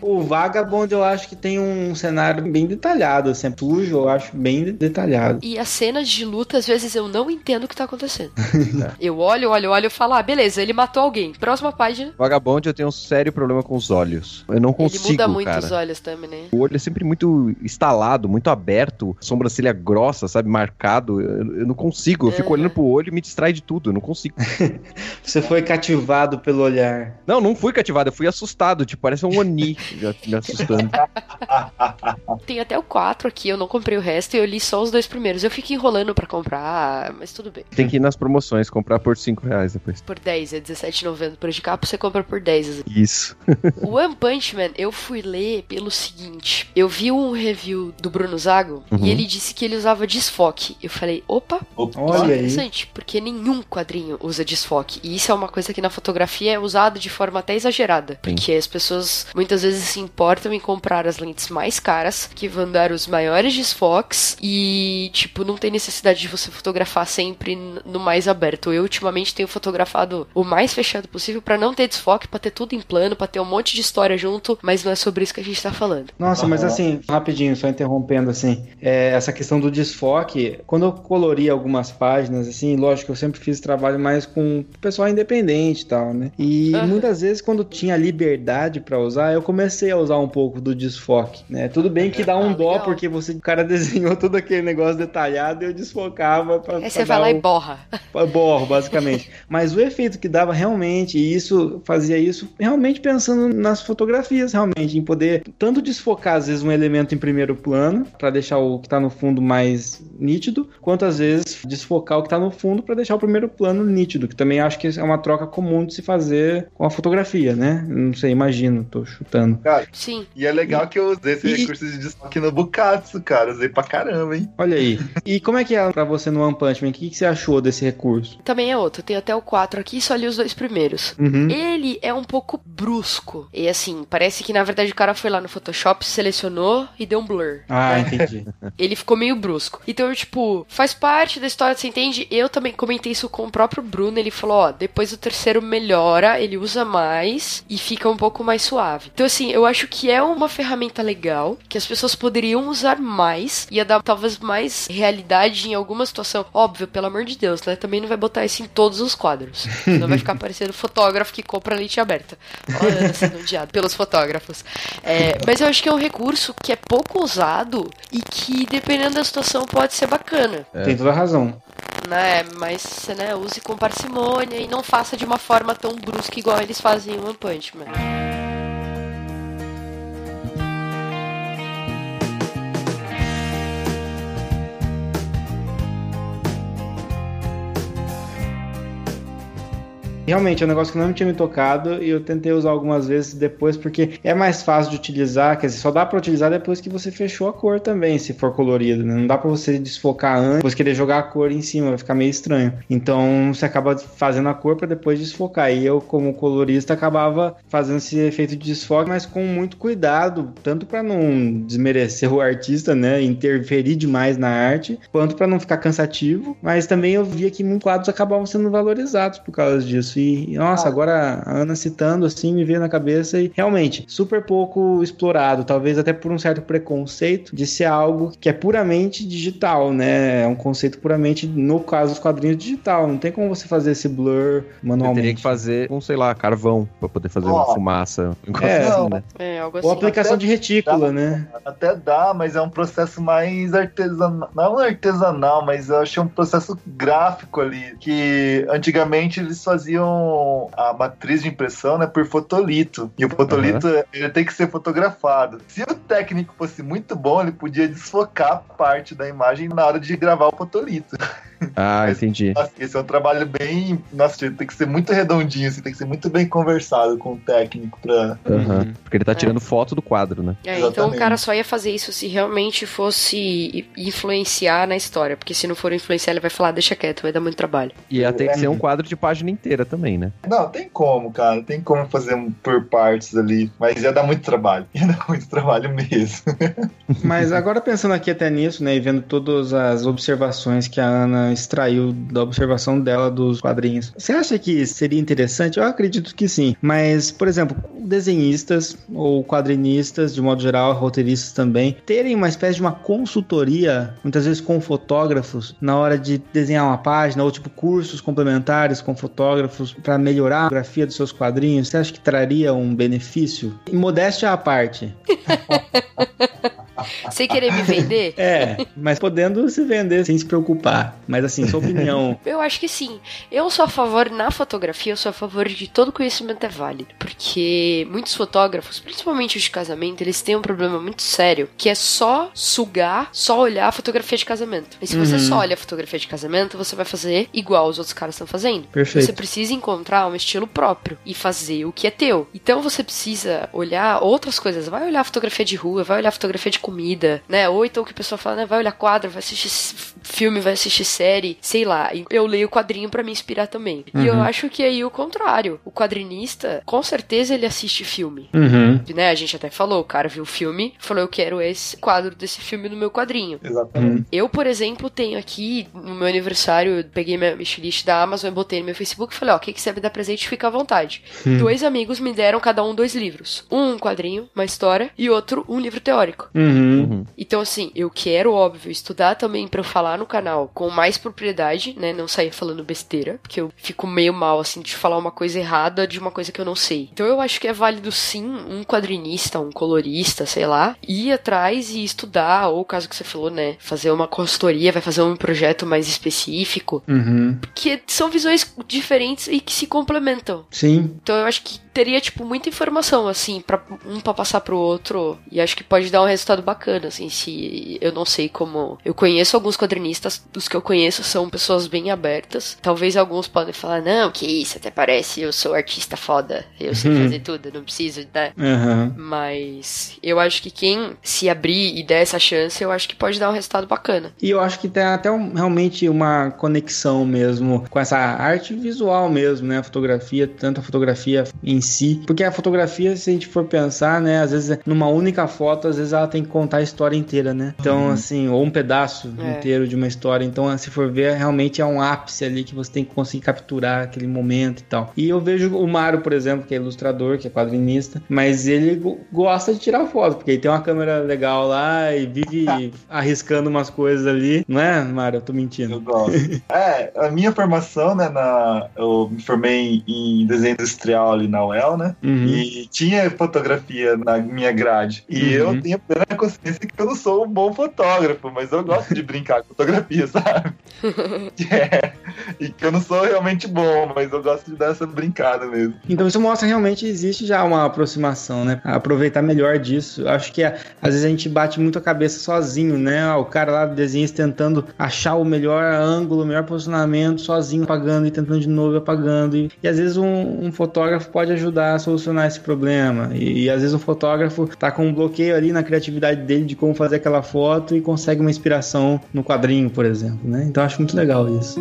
O Vagabond eu acho que tem um cenário bem detalhado, assim, é sujo, eu acho bem de- detalhado. E as cenas de luta, às vezes eu não entendo o que tá acontecendo. eu olho, olho, olho e falo, ah, beleza, ele matou alguém. Próxima página. Vagabond eu tenho um sério problema com os olhos. Eu não consigo, muda muito cara. os olhos também, né? O olho é sempre muito estalado, muito aberto, sobrancelha grossa, sabe, marcado. Eu, eu não consigo, eu fico Uhum. olhando pro olho e me distrai de tudo, eu não consigo. Você foi cativado pelo olhar. Não, não fui cativado, eu fui assustado, tipo, parece um Oni me- me assustando. Tem até o 4 aqui, eu não comprei o resto e eu li só os dois primeiros. Eu fico enrolando pra comprar, mas tudo bem. Tem que ir nas promoções, comprar por 5 reais depois. Por 10, é R$17,90 por de capa, você compra por 10. Isso. O One Punch Man, eu fui ler pelo seguinte: eu vi um review do Bruno Zago Uhum. e ele disse que ele usava desfoque. Eu falei, opa, Opa. Isso é Olha aí. interessante, porque nenhum quadrinho usa desfoque. E isso é uma coisa que na fotografia é usado de forma até exagerada. Porque as pessoas muitas vezes se importam em comprar as lentes mais caras, que vão dar os maiores desfoques, e, tipo, não tem necessidade de você fotografar sempre no mais aberto. Eu, ultimamente, tenho fotografado o mais fechado possível pra não ter desfoque, pra ter tudo em plano, pra ter um monte de história junto, mas não é sobre isso que a gente tá falando. Nossa, mas assim, rapidinho, só interrompendo assim, é, essa questão do desfoque, quando eu colori algumas páginas, assim, lógico que eu sempre fiz trabalho mais com pessoal independente e tal, né? E Aham. muitas vezes quando tinha liberdade pra usar, eu comecei a usar um pouco do desfoque, né? Tudo bem que dá um Ah, dó legal. porque você, o cara desenhou todo aquele negócio detalhado e eu desfocava pra, Aí pra você vai lá o- e borra. borro, basicamente. Mas o efeito que dava realmente, e isso fazia isso realmente pensando nas fotografias, realmente, em poder tanto desfocar às vezes um elemento em primeiro plano para deixar o que tá no fundo mais nítido, quanto às vezes desfocar o que tá no fundo para deixar o primeiro plano nítido, que também acho que é uma troca comum de se fazer com a fotografia, né? Não sei, imagino, tô chutando. Cara, Sim. e é legal que eu usei esse E- recurso de desfoque no Bukatsu, cara. Usei pra caramba, hein? Olha aí. E como é que é pra você no One Punch Man? O que, que você achou desse recurso? Também é outro. Tem até o 4 aqui, só li os dois primeiros. Uhum. Ele é um pouco brusco. E assim, parece que na verdade o cara foi lá no Photoshop, selecionou e deu um blur. Ah, entendi. Ele ficou meio brusco. Então, tipo, faz parte da história, você entende? Eu também comentei isso com o próprio Bruno. Ele falou: ó, depois o terceiro melhora, ele usa mais e fica um pouco mais suave. Então, assim, eu acho que é uma ferramenta legal que as pessoas poderiam usar mais. Ia dar talvez mais realidade em alguma situação. Óbvio, pelo amor de Deus, né? Também não vai botar isso em todos os quadros. Senão vai ficar parecendo fotógrafo que compra lente aberta. Olha, Ana sendo odiado pelos fotógrafos. É, mas eu acho que é um recurso que é pouco usado e que, dependendo da situação, pode ser bacana. Tem toda a razão. Né? Mas, né, use com parcimônia e não faça de uma forma tão brusca igual eles fazem em One Punch Man. Realmente é um negócio que não tinha me tocado e eu tentei usar algumas vezes depois porque é mais fácil de utilizar, quer dizer, só dá para utilizar depois que você fechou a cor também, se for colorido, né? Não dá para você desfocar antes, depois querer jogar a cor em cima, vai ficar meio estranho. Então você acaba fazendo a cor para depois desfocar. E eu, como colorista, acabava fazendo esse efeito de desfoque, mas com muito cuidado, tanto para não desmerecer o artista, né, interferir demais na arte, quanto para não ficar cansativo, mas também eu via que muitos quadros acabavam sendo valorizados por causa disso. E nossa, agora a Ana citando assim me veio na cabeça e realmente super pouco explorado, talvez até por um certo preconceito de ser algo que é puramente digital, né? É um conceito puramente no caso dos quadrinhos digital, não tem como você fazer esse blur Você manualmente. teria que fazer com, sei lá, carvão pra poder fazer Ó. uma fumaça. um É, assim, né? É, algo assim. Ou aplicação de retícula, né? Até dá, mas é um processo mais artesanal. Não artesanal, mas eu achei um processo gráfico ali. Que antigamente eles faziam a matriz de impressão né, por fotolito. E o fotolito ele tem que ser fotografado. Se o técnico fosse muito bom, ele podia desfocar parte da imagem na hora de gravar o fotolito. Ah, Mas- entendi. Nossa, esse é um trabalho bem. Nossa, tem que ser muito redondinho, assim, tem que ser muito bem conversado com o técnico pra. Aham. Porque ele tá tirando foto do quadro, né? É, então o cara só ia fazer isso se realmente fosse influenciar na história. Porque se não for influenciar, ele vai falar, deixa quieto, vai dar muito trabalho. E ia ter que ser um quadro de página inteira também, né? Não, tem como, cara. Tem como fazer um por partes ali. Mas ia dar muito trabalho. Ia dar muito trabalho mesmo. Mas agora pensando aqui até nisso, né, e vendo todas as observações que a Ana extraiu da observação dela dos quadrinhos, você acha que seria interessante? Eu acredito que sim. Mas, por exemplo, desenhistas ou quadrinistas, de modo geral, roteiristas também, terem uma espécie de uma consultoria, muitas vezes com fotógrafos, na hora de desenhar uma página, ou tipo cursos complementares com fotógrafos para melhorar a grafia dos seus quadrinhos, você acha que traria um benefício? E modéstia à parte. Sem querer me vender? É, mas podendo se vender sem se preocupar. Mas assim, sua opinião. Eu acho que sim. Eu sou a favor, na fotografia, eu sou a favor de todo conhecimento é válido. Porque muitos fotógrafos, principalmente os de casamento, eles têm um problema muito sério, que é só sugar, só olhar a fotografia de casamento. E se você Uhum. só olha a fotografia de casamento, você vai fazer igual os outros caras estão fazendo. Perfeito. Você precisa encontrar um estilo próprio e fazer o que é teu. Então você precisa olhar outras coisas. Vai olhar fotografia de rua, vai olhar fotografia de comida, né? Ou então que a pessoa fala, né? Vai olhar quadro, vai assistir filme, vai assistir série, sei lá. Eu leio quadrinho pra me inspirar também. E eu acho que aí o contrário. O quadrinista, com certeza ele assiste filme. Uhum. Né? A gente até falou, o cara viu o filme, falou, eu quero esse quadro desse filme no meu quadrinho. Exatamente. Eu, por exemplo, tenho aqui no meu aniversário, eu peguei minha wishlist da Amazon e botei no meu Facebook e falei, ó, o que, que você vai dar presente, fica à vontade. Dois amigos me deram cada um dois livros. Um, um quadrinho, uma história, e outro, um livro teórico. Uhum. Então, assim, eu quero, óbvio, estudar também pra eu falar no canal com mais propriedade, né? Não sair falando besteira, porque eu fico meio mal, assim, de falar uma coisa errada de uma coisa que eu não sei. Então, eu acho que é válido, sim, um quadrinista, um colorista, sei lá, ir atrás e estudar, ou caso que você falou, né? Fazer uma consultoria, vai fazer um projeto mais específico, Uhum. que são visões diferentes e que se complementam. Sim. Então eu acho que teria, tipo, muita informação, assim, para um pra passar pro outro. E acho que pode dar um resultado bacana, assim, se eu não sei como. Eu conheço alguns quadrinistas, dos que eu conheço são pessoas bem abertas. Talvez alguns podem falar, não, que isso, até parece, eu sou artista foda, eu sei fazer tudo, não preciso, né? Uhum. Mas eu acho que quem se abrir e der essa chance, eu acho que pode dar um resultado bacana. E eu acho que tem até um- realmente uma conexão mesmo com essa arte visual mesmo, né? A fotografia, tanto a fotografia em si. Porque a fotografia, se a gente for pensar, né? Às vezes, numa única foto, às vezes ela tem que contar a história inteira, né? Então, assim, ou um pedaço É. inteiro de uma história. Então, se for ver, realmente é um ápice ali que você tem que conseguir capturar aquele momento e tal. E eu vejo o Mário, por exemplo, que é ilustrador, que é quadrinista, mas ele go- gosta de tirar foto, porque ele tem uma câmera legal lá e vive arriscando umas coisas ali. Não é, Mário? Eu tô Eu mentindo. gosto. é, a minha formação, né, na, eu me formei em desenho industrial ali na UEL, né? Uhum. E tinha fotografia na minha grade. E Uhum. eu tenho plena consciência que eu não sou um bom fotógrafo, mas eu gosto de brincar com fotografia, sabe? É. e que eu não sou realmente bom, mas eu gosto de dar essa brincada mesmo. Então isso mostra que realmente existe já uma aproximação, né? Aproveitar melhor disso. Acho que às vezes a gente bate muito a cabeça sozinho, né? O cara lá do desenho tentando achar o melhor ângulo, o melhor posicionamento, sozinho apagando e tentando de novo apagando. E, e às vezes um, um, fotógrafo pode ajudar a solucionar esse problema. E, e às vezes o fotógrafo tá com um bloqueio ali na criatividade dele de como fazer aquela foto e consegue uma inspiração no quadrinho, por exemplo, né? Então acho muito legal isso.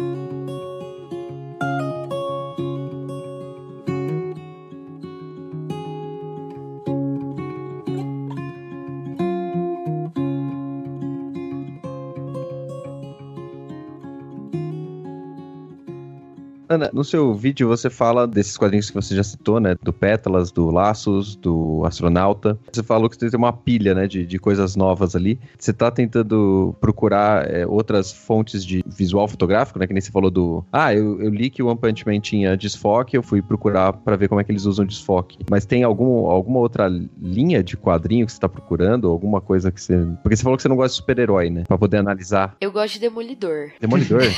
Ana, no seu vídeo você fala desses quadrinhos que você já citou, né? Do Pétalas, do Laços, do Astronauta. Você falou que você tem uma pilha, né? De, de coisas novas ali. Você tá tentando procurar é, outras fontes de visual fotográfico, né? Que nem você falou do. Ah, eu, eu li que o One Punch Man tinha desfoque, eu fui procurar para ver como é que eles usam desfoque. Mas tem algum, alguma outra linha de quadrinho que você tá procurando? Alguma coisa que você. Porque você falou que você não gosta de super-herói, né? Pra poder analisar. Eu gosto de Demolidor. Demolidor?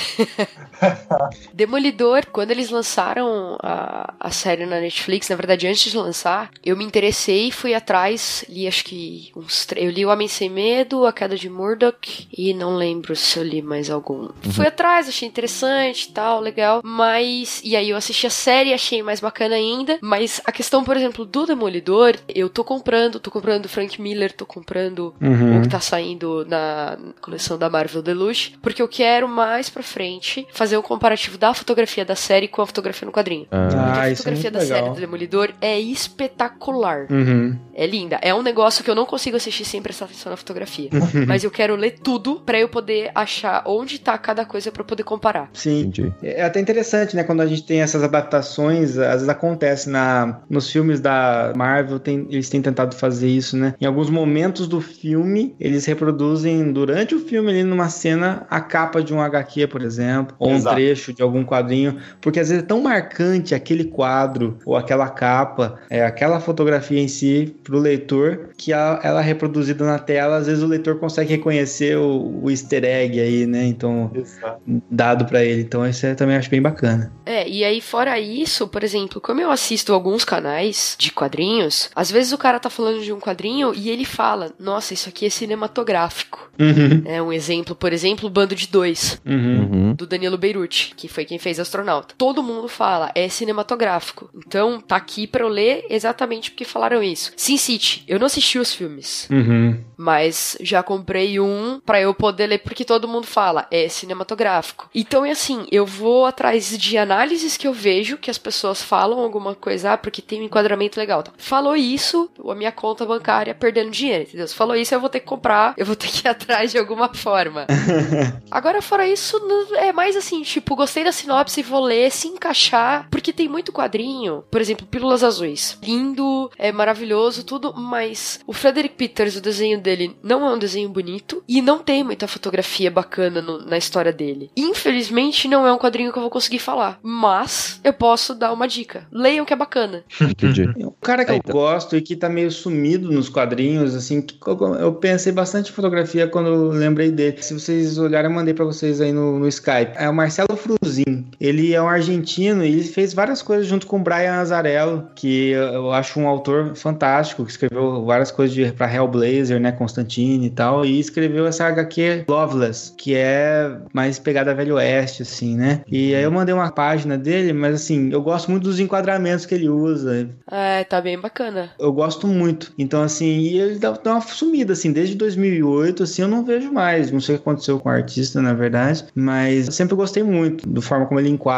Demolidor quando eles lançaram a, a série na Netflix, na verdade, antes de lançar, eu me interessei, fui atrás, li acho que uns Eu li O Homem Sem Medo, A Queda de Murdoch, e não lembro se eu li mais algum. Uhum. Fui atrás, achei interessante e tal, legal, mas. E aí eu assisti a série, achei mais bacana ainda, mas a questão, por exemplo, do Demolidor, eu tô comprando, tô comprando Frank Miller, tô comprando uhum. o que tá saindo na coleção da Marvel Deluxe, porque eu quero mais pra frente fazer o um comparativo da fotografia da da série com a fotografia no quadrinho. Ah, a é fotografia é da legal. série do Demolidor é espetacular. Uhum. É linda. É um negócio que eu não consigo assistir sem prestar atenção na fotografia. Mas eu quero ler tudo para eu poder achar onde tá cada coisa para poder comparar. Sim. Entendi. É até interessante, né? Quando a gente tem essas adaptações, às vezes acontece na, nos filmes da Marvel, tem, eles têm tentado fazer isso, né? Em alguns momentos do filme, eles reproduzem durante o filme ali numa cena a capa de um HQ, por exemplo, ou Exato. um trecho de algum quadrinho porque às vezes é tão marcante aquele quadro ou aquela capa, é, aquela fotografia em si para o leitor, que a, ela é reproduzida na tela, às vezes o leitor consegue reconhecer o, o easter egg aí, né? Então, Exato. dado para ele. Então, isso eu também acho bem bacana. É, e aí fora isso, por exemplo, como eu assisto alguns canais de quadrinhos, às vezes o cara tá falando de um quadrinho e ele fala, nossa, isso aqui é cinematográfico. Uhum. É um exemplo, por exemplo, o Bando de Dois, uhum. do Danilo Beirute, que foi quem fez Astronauta astronauta. Todo mundo fala, é cinematográfico. Então, tá aqui pra eu ler exatamente porque falaram isso. Sin City, eu não assisti os filmes. Uhum. Mas já comprei um para eu poder ler, porque todo mundo fala, é cinematográfico. Então é assim, eu vou atrás de análises que eu vejo, que as pessoas falam alguma coisa, ah, porque tem um enquadramento legal. Tá? Falou isso, a minha conta bancária perdendo dinheiro, entendeu? Se falou isso, eu vou ter que comprar, eu vou ter que ir atrás de alguma forma. Agora, fora isso, é mais assim, tipo, gostei da sinopse, vou ler, se encaixar, porque tem muito quadrinho, por exemplo, Pílulas Azuis. Lindo, é maravilhoso, tudo, mas o Frederick Peters, o desenho dele, não é um desenho bonito e não tem muita fotografia bacana no, na história dele. Infelizmente, não é um quadrinho que eu vou conseguir falar, mas eu posso dar uma dica. Leiam que é bacana. Entendi. Um cara que eu gosto e que tá meio sumido nos quadrinhos, assim, que eu pensei bastante em fotografia quando eu lembrei dele. Se vocês olharem, eu mandei pra vocês aí no, no Skype. É o Marcelo Fruzin. Ele é um argentino e ele fez várias coisas junto com o Brian Azarello, que eu acho um autor fantástico, que escreveu várias coisas pra Hellblazer, né, Constantine e tal, e escreveu essa HQ Loveless, que é mais pegada Velho Oeste, assim, né? E aí eu mandei uma página dele, mas assim, eu gosto muito dos enquadramentos que ele usa. É, tá bem bacana. Eu gosto muito. Então, assim, e ele dá, dá uma sumida, assim, desde 2008, assim, eu não vejo mais. Não sei o que aconteceu com o artista, na verdade, mas eu sempre gostei muito da forma como ele enquadra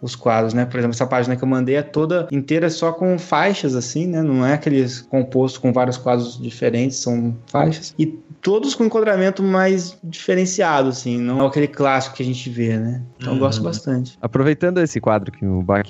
os quadros, né? Por exemplo, essa página que eu mandei é toda inteira só com faixas, assim, né? Não é aqueles composto com vários quadros diferentes, são faixas. E todos com enquadramento mais diferenciado, assim, não é aquele clássico que a gente vê, né? Então eu gosto uhum. bastante. Aproveitando esse quadro que o Bach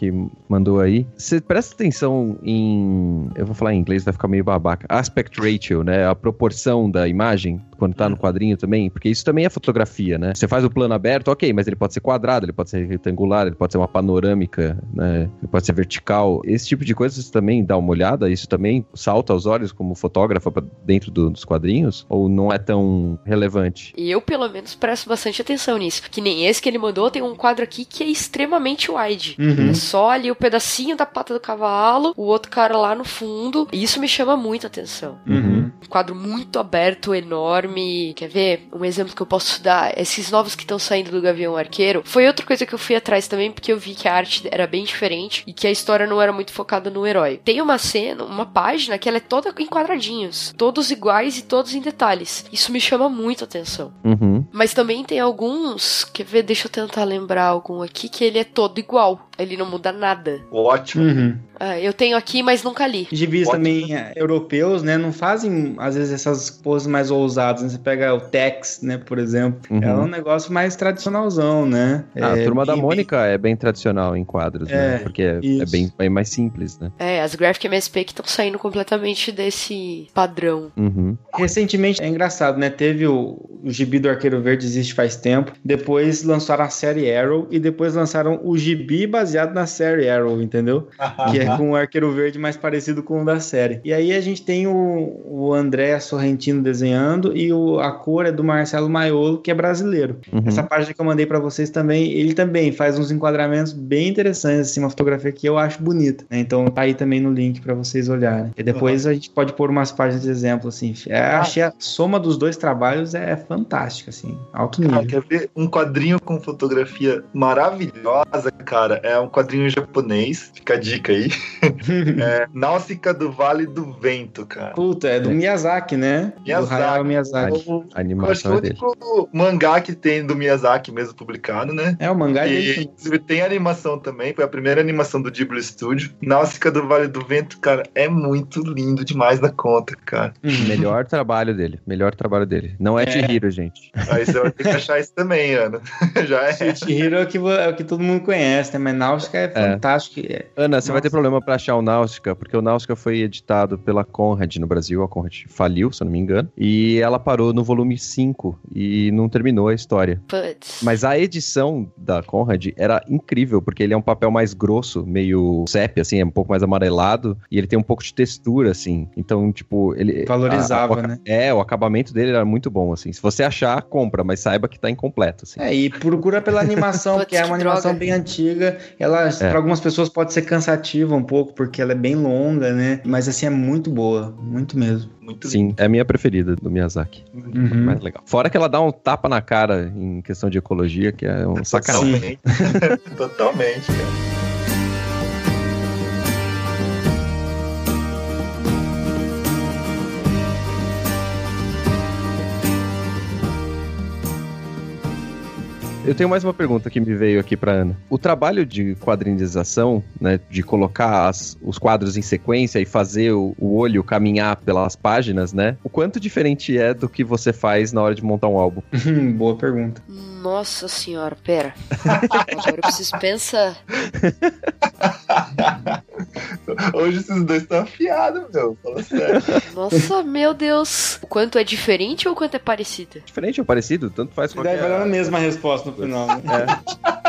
mandou aí, você presta atenção em. Eu vou falar em inglês, vai ficar meio babaca. Aspect ratio, né? A proporção da imagem quando tá no quadrinho também, porque isso também é fotografia, né? Você faz o plano aberto, ok, mas ele pode ser quadrado, ele pode ser retangular, ele pode ser uma panorâmica, né? Ele pode ser vertical. Esse tipo de coisa você também dá uma olhada, isso também salta aos olhos como fotógrafo pra dentro do- dos quadrinhos, ou não é tão relevante? E eu, pelo menos, presto bastante atenção nisso. Que nem esse que ele mandou, tem um quadro aqui que é extremamente wide. Uhum. É só ali o pedacinho da pata do cavalo, o outro cara lá no fundo. E isso me chama muita atenção. Uhum. Um quadro muito aberto, enorme. Quer ver? Um exemplo que eu posso dar: esses novos que estão saindo do Gavião Arqueiro. Foi outra coisa que eu fui atrás também, porque eu vi que a arte era bem diferente e que a história não era muito focada no herói. Tem uma cena, uma página que ela é toda em quadradinhos, todos iguais e todos em detalhes. Isso me chama muito atenção. Uhum. Mas também tem alguns, quer ver? Deixa eu tentar lembrar algum aqui que ele é todo igual. Ele não muda nada. Ótimo. Uhum. Ah, eu tenho aqui, mas nunca li. Gibis Ótimo. também é, europeus, né, não fazem, às vezes, essas poses mais ousadas. né? Você pega o Tex, né, por exemplo. Uhum. É um negócio mais tradicionalzão, né? Ah, a É Turma da bem- Mônica é bem tradicional em quadros, né? É, Porque é, é bem, bem mais simples, né? É, as Graphic MSP que estão saindo completamente desse padrão. Uhum. Recentemente, é engraçado, né? Teve o, o gibi do Arqueiro Verde, existe faz tempo. Depois lançaram a série Arrow e depois lançaram o gibi baseado na série Arrow, entendeu? Que é com o Arqueiro Verde mais parecido com o da série. E aí a gente tem o, o André Sorrentino desenhando e o, a cor é do Marcelo Maiolo, que é brasileiro. Uhum. Essa página que eu mandei pra vocês também, ele também faz uns enquadramentos bem interessantes, assim, uma fotografia que eu acho bonita. né? Então tá aí também no link pra vocês olharem. E depois a gente pode pôr umas páginas de exemplo, assim. É, achei a soma dos dois trabalhos é fantástica, assim, alto Cara, nível. quer ver um quadrinho com fotografia maravilhosa, cara? É um quadrinho japonês, fica a dica aí. é Náusica do Vale do Vento, cara. Puta, é do Miyazaki, né? Do Miyazaki. Hayao Miyazaki. O- A Eu acho que animação o é dele. único mangá que tem do Miyazaki mesmo publicado, né? É, o mangá E, dele. inclusive tem animação também, foi a primeira animação do Ghibli Studio. Náusica do Vale do Vento, cara, é muito lindo demais na conta, cara. Uhum. Melhor trabalho dele. Melhor trabalho dele. Não é, É. Chihiro, gente. Aí você vai ter que achar isso também, Ana. Já é. Chihiro é o, que, é o que todo mundo conhece, né? Mas Náusica é fantástico. É. Ana, você vai ter problema pra achar o Náusica, porque o Náusica foi editado pela Conrad no Brasil. A Conrad faliu, se eu não me engano. E ela parou no volume 5 e não terminou a história. Putz. Mas a edição da Conrad era incrível, porque ele é um papel mais grosso, meio sépia, assim, é um pouco mais amarelado, e ele tem um pouco de textura, assim. Então, tipo, ele. Valorizava, a- a- né? É, o acabamento dele era muito bom, assim. Se você achar, compra, mas saiba que tá incompleto, assim. É, e procura pela animação, porque é que uma animação droga. bem antiga. Ela, É. para algumas pessoas, pode ser cansativa um pouco, porque ela é bem longa, né? Mas assim, é muito boa, muito mesmo. Muito Sim, é a minha preferida do Miyazaki. Uhum. Mais legal. Fora que ela dá um tapa na cara em questão de ecologia, que é um sacanagem. Totalmente. Totalmente, cara. Eu tenho mais uma pergunta que me veio aqui pra Ana. O trabalho de quadrinização, né, de colocar as- os quadros em sequência e fazer o, o olho caminhar pelas páginas, né? O quanto diferente é do que você faz na hora de montar um álbum? Boa pergunta. Nossa senhora, pera. Agora eu preciso pensar. Hoje esses dois estão afiados, meu. Fala sério. Nossa, meu Deus. O quanto é diferente ou o quanto é parecido? Diferente ou parecido? Tanto faz Daí vai dar a qualquer... mesma resposta no final, né?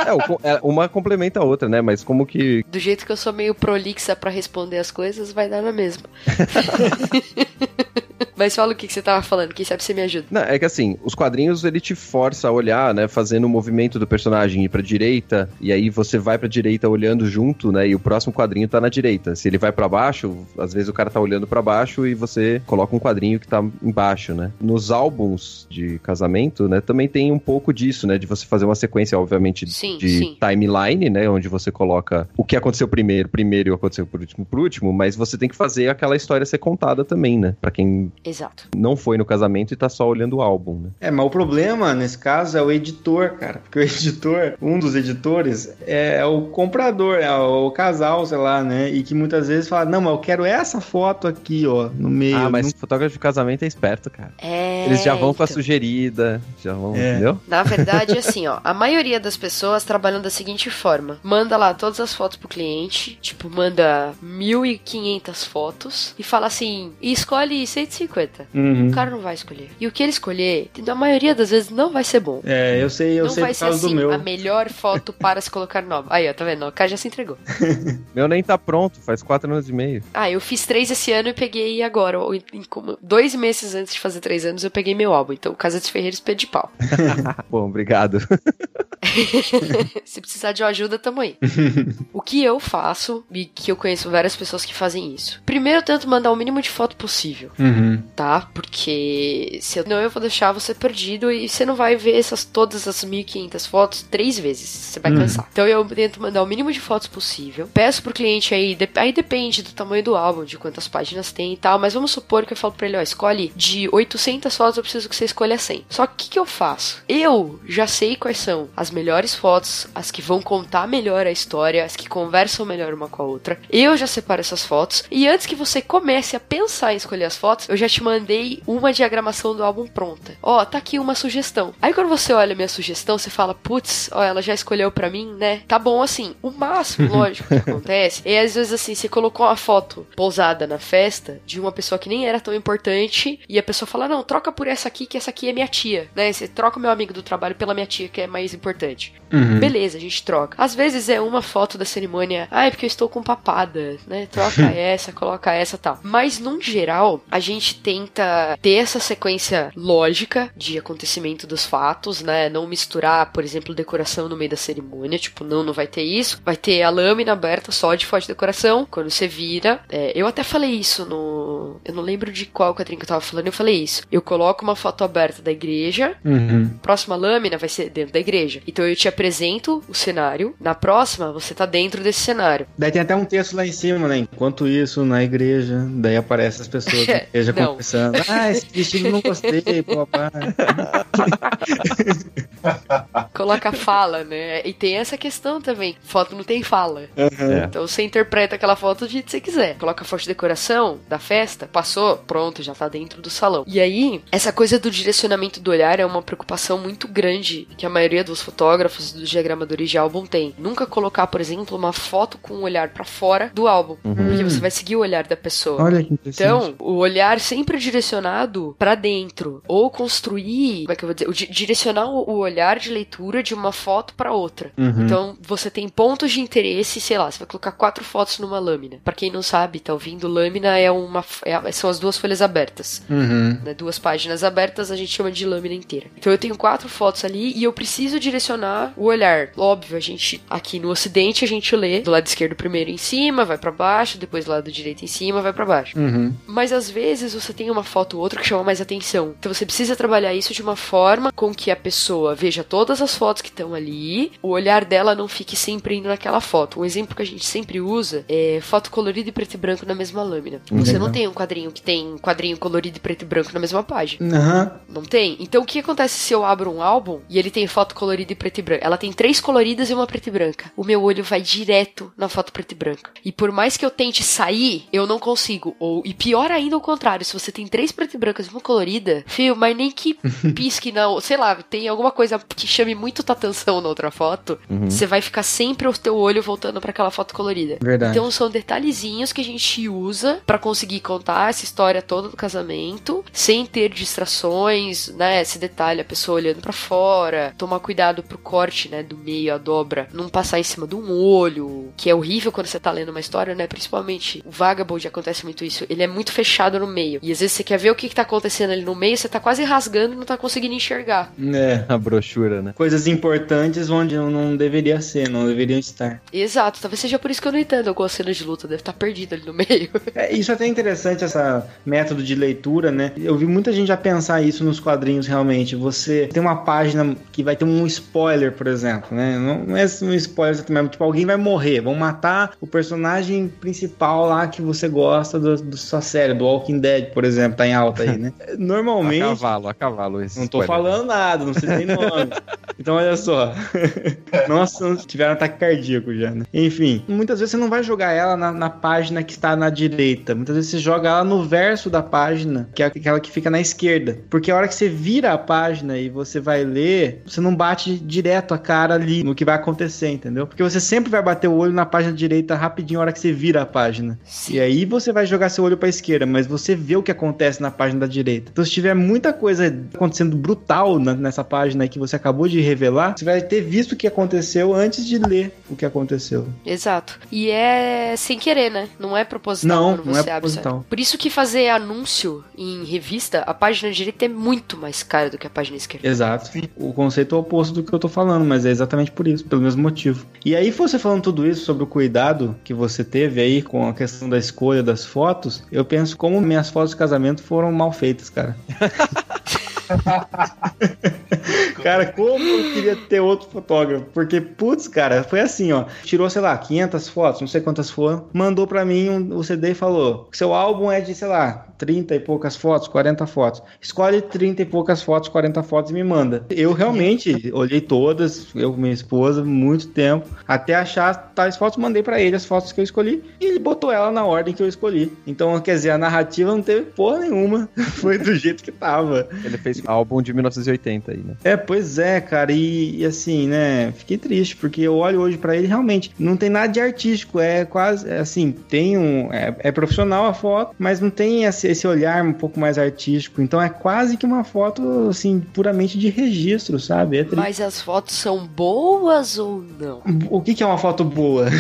É, o co- é, uma complementa a outra, né? Mas como que... Do jeito que eu sou meio prolixa pra responder as coisas, vai dar na mesma. Mas fala o que, que você tava falando, quem sabe você me ajuda. Não, é que assim, os quadrinhos ele te força a olhar, né, fazendo o movimento do personagem ir pra direita, e aí você vai pra direita olhando junto, né, e o próximo quadrinho tá na direita. Se ele vai pra baixo, às vezes o cara tá olhando pra baixo e você coloca um quadrinho que tá embaixo, né. Nos álbuns de casamento, né, também tem um pouco disso, né, de você fazer uma sequência, obviamente, Sim, de sim. timeline, né, onde você coloca o que aconteceu primeiro, primeiro e o que aconteceu por último, por último, mas você tem que fazer aquela história ser contada também, né, pra quem Exato. não foi no casamento e tá só olhando o álbum, né. É, mas o problema nesse caso é o editor, cara. Porque o editor, um dos editores, é o comprador, é o casal, sei lá, né? E que muitas vezes fala: Não, mas eu quero essa foto aqui, ó, no meio. Ah, mas Não- fotógrafo de casamento é esperto, cara. É. Eles já vão com a então. sugerida, já vão, É. entendeu? Na verdade, assim, ó, a maioria das pessoas trabalham da seguinte forma: manda lá todas as fotos pro cliente, tipo, manda 1.500 fotos e fala assim: e escolhe 50. Uhum. O cara não vai escolher. E o que ele escolher, na maioria das vezes, não vai ser bom. É, eu sei, eu não sei vai por ser causa assim, do meu. a melhor foto para se colocar nova. Aí, ó, tá vendo? O cara já se entregou. Meu nem tá pronto, faz quatro anos e meio. Ah, eu fiz três esse ano e peguei agora. Ou em- em como- Dois meses antes de fazer três anos, eu peguei meu álbum. Então, Casa dos Ferreiros, pé de pau. Bom, obrigado. Se precisar de uma ajuda, tamo aí. o que eu faço, e que eu conheço várias pessoas que fazem isso. Primeiro, eu tento mandar o mínimo de foto possível, Uhum. Tá? Porque senão eu vou deixar você perdido e você não vai ver essas todas as 1500 fotos três vezes. Você vai Uhum. cansar. Então eu tento mandar o mínimo de fotos possível. Peço pro cliente aí, de- aí depende do tamanho do álbum, de quantas páginas tem e tal, mas vamos supor que eu falo pra ele, ó, escolhe de 800 fotos, eu preciso que você escolha 100. Só que o que, que eu faço? Eu já sei quais são as melhores fotos, as que vão contar melhor a história, as que conversam melhor uma com a outra. Eu já separo essas fotos e antes que você comece a pensar em escolher as fotos, eu já te mandei uma diagramação do álbum pronta. Ó, tá aqui uma sugestão. Aí quando você olha a minha sugestão, você fala, putz, ó, ela já escolheu pra mim, né? Tá bom assim. O máximo, lógico, que acontece é às vezes assim, você colocou uma foto pousada na festa de uma pessoa que nem era tão importante e a pessoa fala, não, troca por essa aqui, que essa aqui é minha tia, né? Você troca o meu amigo do trabalho pela minha tia, que é mais importante. Uhum. Beleza, a gente troca. Às vezes é uma foto da cerimônia, ah, é porque eu estou com papada, né? Troca essa, coloca essa tal. Mas, num geral, a gente tenta ter essa sequência lógica de acontecimento dos fatos, né? Não misturar, por exemplo, decoração no meio da cerimônia. Tipo, não, não vai ter isso. Vai ter a lâmina aberta só de foto de decoração. Quando você vira. é, eu até falei isso no. Eu não lembro de qual quadrinho que eu tava falando, eu falei isso. Eu coloco uma foto aberta da igreja, Uhum. próxima lâmina vai ser dentro da igreja. Então eu te apresento o cenário. Na próxima, você tá dentro desse cenário. Daí tem até um texto lá em cima, né? Enquanto isso, na igreja, daí aparece as pessoas igreja Não. Conversando. Ah, esse vestido não gostei, pô, pá. Coloca fala, né? E tem essa questão também. Foto não tem fala. É. Então você interpreta aquela foto do jeito que você quiser. Coloca a foto de decoração da festa, passou, pronto, já tá dentro do salão. E aí, essa coisa do direcionamento do olhar é uma preocupação muito grande que a maioria dos fotógrafos, dos diagramadores de álbum tem. Nunca colocar, por exemplo, uma foto com o olhar pra fora do álbum. Porque você vai seguir o olhar da pessoa. Olha que interessante. Então, o olhar sempre direcionado pra dentro, ou construir, como é que eu vou dizer, o direcionar o olhar de leitura de uma foto pra outra. Uhum. Então, você tem pontos de interesse, sei lá, você vai colocar quatro fotos numa lâmina. Pra quem não sabe, tá ouvindo, lâmina é uma é a- são as duas folhas abertas. Uhum. Né, duas páginas abertas, a gente chama de lâmina inteira. Então eu tenho quatro fotos ali e eu preciso direcionar o olhar. Óbvio, a gente aqui no ocidente a gente lê do lado esquerdo primeiro em cima, vai pra baixo, depois do lado direito em cima, vai pra baixo. Uhum. Mas às vezes você tem uma foto ou outra que chama mais atenção. Então você precisa trabalhar isso de uma forma com que a pessoa veja todas as fotos que estão ali, o olhar dela não fique sempre indo naquela foto. Um exemplo que a gente sempre usa é foto colorida e preto e branco na mesma lâmina. Você não tem um quadrinho que tem quadrinho colorido e preto e branco na mesma página. Aham. Não tem? Então o que acontece se eu abro um álbum e ele tem foto colorida e preto e branco? Ela tem três coloridas e uma preta e branca. O meu olho vai direto na foto preta e branca. E por mais que eu tente sair, eu não consigo. Ou, e pior ainda ao contrário, se você tem três preto e brancas e uma colorida, fio, mas nem que pisque não, sei lá, tem alguma coisa que chame muito tua atenção na outra foto, você vai ficar sempre o teu olho voltando pra aquela foto colorida. Verdade. Então são detalhezinhos que a gente usa pra conseguir contar essa história toda do casamento, sem ter distrações, né? Esse detalhe, a pessoa olhando pra fora, tomar cuidado pro corte, né, do meio, a dobra, não passar em cima de um olho, que é horrível quando você tá lendo uma história, né? Principalmente o Vagabond acontece muito isso. Ele é muito fechado no meio. E às vezes você quer ver o que, que tá acontecendo ali no meio, você tá quase rasgando e não tá conseguindo enxergar. É. A brochura, né? Coisas importantes onde não deveria ser, não deveriam estar. Exato, talvez seja por isso que eu não entendo algumas cenas de luta, deve estar perdido ali no meio. É, isso é até interessante, essa método de leitura, né? Eu vi muita gente já pensar isso nos quadrinhos, realmente. Você tem uma página que vai ter um spoiler, por exemplo, né? Não, é um spoiler exatamente, tipo, alguém vai morrer, vão matar o personagem principal lá que você gosta do, do sua série, do Walking Dead, por exemplo, tá em alta aí, né? A Normalmente... cavalo, a cavalo. Esse Não tô spoiler. falando nada, não sei nem nome. Então, olha só. Nossa, tiveram ataque cardíaco já, né? Enfim, muitas vezes você não vai jogar ela na, na página que está na direita. Muitas vezes você joga ela no verso da página, que é aquela que fica na esquerda. Porque a hora que você vira a página e você vai ler, você não bate direto a cara ali no que vai acontecer, entendeu? Porque você sempre vai bater o olho na página direita rapidinho a hora que você vira a página. E aí você vai jogar seu olho pra esquerda, mas você vê o que acontece na página da direita. Então, se tiver muita coisa acontecendo brutal na- nessa página que você acabou de revelar, você vai ter visto o que aconteceu antes de ler o que aconteceu. Exato. E é sem querer, né? Não é proposital Não, quando não é você abre. proposital. sabe? Por isso que fazer anúncio em revista, a página direita é muito mais cara do que a página esquerda. Exato. O conceito é o oposto do que eu tô falando, mas é exatamente por isso, pelo mesmo motivo. E aí, você falando tudo isso sobre o cuidado que você teve aí com a questão da escolha das fotos, eu penso como minhas fotos de casamento foram mal feitas, cara. cara, como eu queria ter outro fotógrafo, porque, putz, cara, foi assim, ó, tirou, sei lá, 500 fotos, não sei quantas foram, mandou pra mim um- o CD e falou, seu álbum é de, sei lá, 30 e poucas fotos, 40 fotos. Escolhe 30 e poucas fotos, 40 fotos e me manda. Eu realmente olhei todas, eu com minha esposa, muito tempo, até achar tais fotos, mandei pra ele as fotos que eu escolhi e ele botou ela na ordem que eu escolhi. Então, quer dizer, a narrativa não teve porra nenhuma, foi do jeito que tava. Ele fez álbum de 1980 aí, né? É, pois é, cara, e, e assim, né, fiquei triste, porque eu olho hoje pra ele, realmente, não tem nada de artístico, é quase, é assim, tem um, é, é profissional a foto, mas não tem esse, esse olhar um pouco mais artístico, então é quase que uma foto, assim, puramente de registro, sabe? É. Mas as fotos são boas ou não? O que, que é uma foto boa?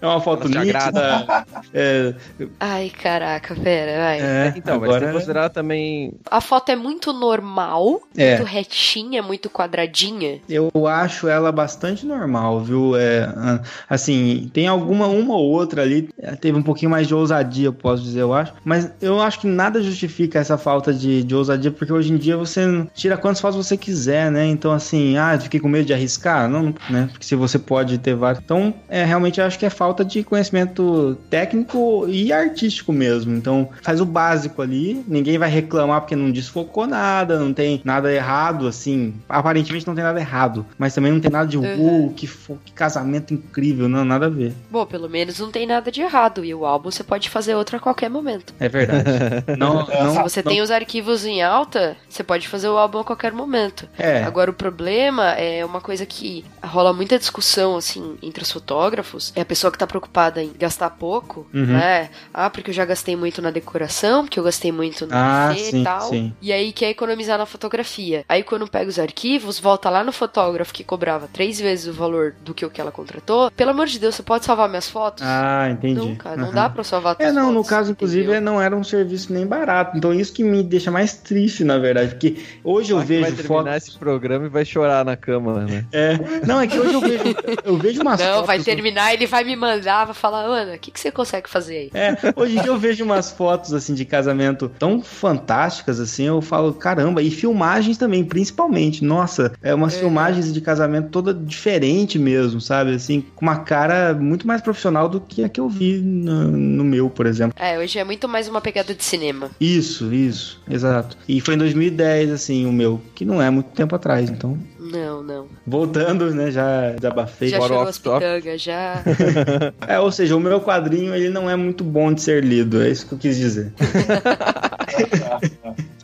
É uma foto nítida? É, Ai, caraca, pera, vai. é, Então, mas tem agora... que considerar também. A foto é muito normal, É. muito retinha, muito quadradinha. Eu acho ela bastante normal, viu? É, assim, tem alguma, uma ou outra ali, eh, teve um pouquinho mais de ousadia, eu posso dizer, eu acho. Mas eu acho que nada justifica essa falta de, de ousadia, porque hoje em dia você tira quantas fotos você quiser, né? Então, assim, ah, fiquei com medo de arriscar? Não, né? Porque se você pode ter vários. Então, é, realmente eu acho que é falta de conhecimento técnico e artístico mesmo. Então, faz o básico ali, ninguém vai reclamar porque não desfocou nada, não tem nada errado, assim. Aparentemente não tem nada errado, mas também não tem nada de, Uhum. uh, que, que casamento incrível, não, nada a ver. Bom, pelo menos não tem nada de errado. E o álbum você pode fazer outro a qualquer momento. É verdade. não, não, Se você não- tem os arquivos em alta, você pode fazer o álbum a qualquer momento. É. Agora, o problema é uma coisa que rola muita discussão, assim, entre os fotógrafos. É a pessoa que tá preocupada em gastar pouco, Uhum. né? Ah, porque eu já gastei muito na decoração, porque eu gastei muito no Ah, buffet e tal. sim. E aí quer economizar na fotografia. Aí quando pega os arquivos, volta lá no fotógrafo que cobrava três vezes o valor do que o que ela contratou. Pelo amor de Deus, você pode salvar minhas fotos? Ah, entendi. não, cara, não dá pra salvar É, tuas não, no fotos, caso, inclusive, entendeu? não era um serviço nem barato. Então, isso que me deixa mais triste, na verdade. Porque hoje eu Mark vai vejo terminar fotos. esse programa e vai chorar na cama, né? É, não, é que hoje eu vejo, eu vejo umas Não, fotos. vai terminar, ele vai me mandar, vai falar, Ana, o que, que você consegue fazer aí? É, hoje em dia eu vejo umas fotos assim de casamento tão fantásticas assim, eu falo, caramba, e filmagens também, principalmente. Nossa, é umas É. filmagens de casamento toda diferente mesmo, sabe? Assim, com uma cara muito mais profissional do que a que eu vi no, no meu, por exemplo. É, hoje é muito mais uma pegada de cinema. Isso, isso, exato. E foi em 2010 assim, o meu, que não é muito tempo atrás, então, Não, não. voltando, né, já desabafei. Já off as pitangas, já. É, ou seja, o meu quadrinho ele não é muito bom de ser lido, é isso que eu quis dizer.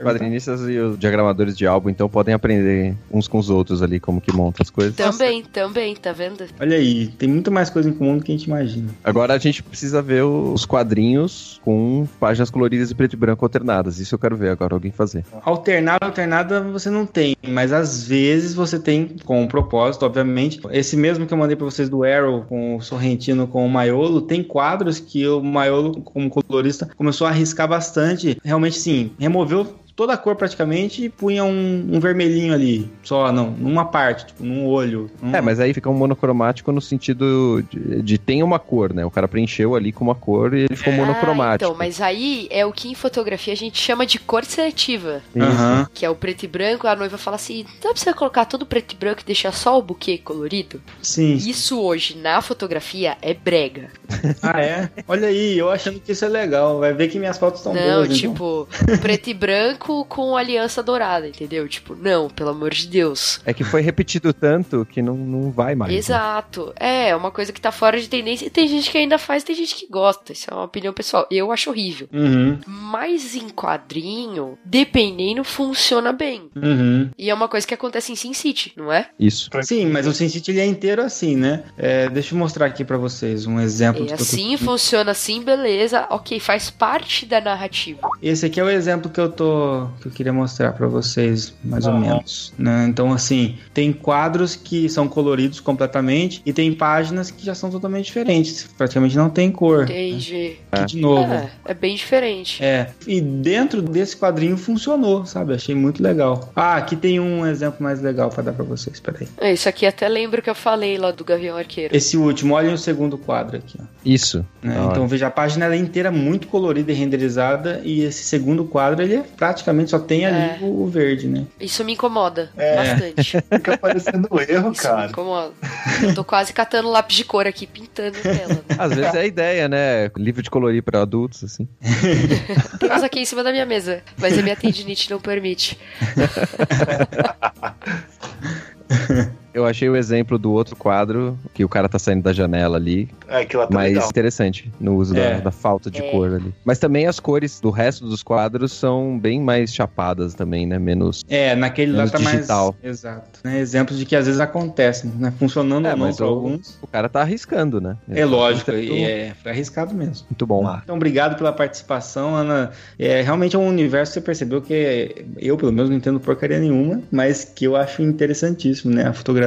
Quadrinistas e os diagramadores de álbum, então, podem aprender uns com os outros ali como que monta as coisas. também, também, tá vendo? Olha aí, tem muito mais coisa em comum do que a gente imagina. Agora a gente precisa ver os quadrinhos com páginas coloridas e preto e branco alternadas. Isso eu quero ver agora alguém fazer. Alternada, alternada você não tem, mas às vezes você tem com um propósito, obviamente. Esse mesmo que eu mandei pra vocês do Arrow com o Sorrentino com o Maiolo, tem quadros que o Maiolo, como colorista, começou a arriscar bastante. Realmente, sim, removeu toda a cor praticamente e punha um, um vermelhinho ali, só, não, numa parte, tipo, num olho. num- É, mas aí fica um monocromático no sentido de, de tem uma cor, né? O cara preencheu ali com uma cor e ele ficou Ah, monocromático. então, mas aí é o que em fotografia a gente chama de cor seletiva. Aham. Que é o preto e branco, a noiva fala assim: dá pra você colocar tudo preto e branco e deixar só o buquê colorido? Sim. Isso hoje, na fotografia, é brega. Ah, é? Olha aí, eu achando que isso é legal. Vai ver que minhas fotos estão não, boas. então. tipo, preto e branco com aliança dourada, entendeu? Tipo, não, pelo amor de Deus. É que foi repetido tanto que não, não vai mais. né? Exato. É, uma coisa que tá fora de tendência e tem gente que ainda faz, tem gente que gosta. Isso é uma opinião pessoal. Eu acho horrível. Uhum, Mas em quadrinho, dependendo, funciona bem. uhum. E é uma coisa que acontece em Sin City, não é? Isso. Sim, mas o Sin City ele é inteiro assim, né? É, deixa eu mostrar aqui pra vocês um exemplo. É eu tô- assim, funciona assim, beleza. Ok, faz parte da narrativa. Esse aqui é o exemplo que eu tô que eu queria mostrar pra vocês, mais ou Aham. menos. né? Então, assim, tem quadros que são coloridos completamente e tem páginas que já são totalmente diferentes. Praticamente não tem cor. Entendi. Aqui de novo. É, é bem diferente. É, e dentro desse quadrinho funcionou, sabe? Achei muito legal. Ah, aqui tem um exemplo mais legal pra dar pra vocês, peraí. É, Isso aqui até lembro que eu falei lá do Gavião Arqueiro. Esse último, olhem o segundo quadro aqui, ó. Isso. né? Hora. Então veja, a página ela é inteira muito colorida e renderizada e esse segundo quadro ele é praticamente só tem ali É. o, verde, né? Isso me incomoda É. bastante. Fica parecendo erro, Isso me cara. incomoda. Eu tô quase catando lápis de cor aqui, pintando tela. Né? Às vezes é a ideia, né? Livro de colorir pra adultos, assim. Tem uns aqui em cima da minha mesa, mas a minha tendinite não permite. Eu achei o exemplo do outro quadro, que o cara tá saindo da janela ali, É, aquilo lá tá mais legal. interessante no uso É. da, da falta de É. cor ali. Mas também as cores do resto dos quadros são bem mais chapadas também, né? Menos. É, naquele lá Menos tá digital. mais. Exato. Né? Exemplos de que às vezes acontecem, né? Funcionando É, ou não mas pra o- alguns. O cara tá arriscando, né? É lógico, Muito- e é, foi arriscado mesmo. Muito bom. Ah. Então, obrigado pela participação, Ana. É, realmente é um universo que você percebeu que eu, pelo menos, não entendo porcaria nenhuma, mas que eu acho interessantíssimo, né? A fotografia.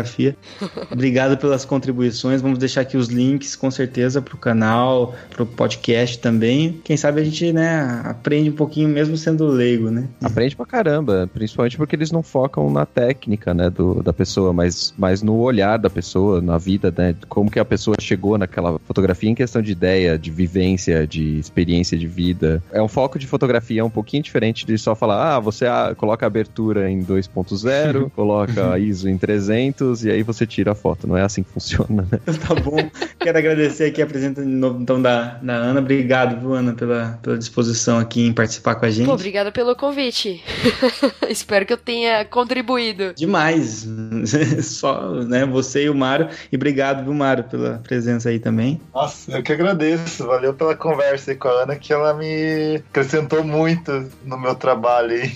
Obrigado pelas contribuições. Vamos deixar aqui os links, com certeza, pro canal, pro podcast também. Quem sabe a gente, né, aprende um pouquinho, mesmo sendo leigo, né? Aprende pra caramba, principalmente porque eles não focam na técnica, né, do, da pessoa, mas, mas no olhar da pessoa, na vida, né, como que a pessoa chegou naquela fotografia em questão de ideia, de vivência, de experiência de vida. É um foco de fotografia um pouquinho diferente de só falar, ah, você coloca a abertura em 2.0, coloca ISO em 300 e aí você tira a foto. Não é assim que funciona, né? Tá bom. Quero agradecer aqui a presença de novo, então, da, da Ana. Obrigado, viu, Ana, pela, pela disposição aqui em participar com a gente. Pô, obrigada pelo convite. Espero que eu tenha contribuído. Demais. Só, né, você e o Mário. E obrigado, viu, Mário, pela presença aí também. Nossa, eu que agradeço. Valeu pela conversa aí com a Ana, que ela me acrescentou muito no meu trabalho aí.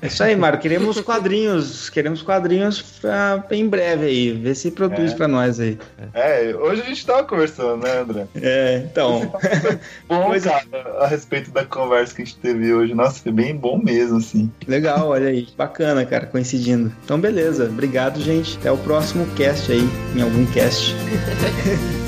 É isso aí, Mário. Queremos quadrinhos. Queremos quadrinhos pra, em breve aí. Vê se produz É. pra nós aí. É, hoje a gente tava conversando, né, André? É, então. Bom, Pois é. cara, a respeito da conversa que a gente teve hoje. Nossa, foi bem bom mesmo, assim. Legal, olha aí. Bacana, cara, coincidindo. Então, beleza. Obrigado, gente. Até o próximo cast aí, em algum cast.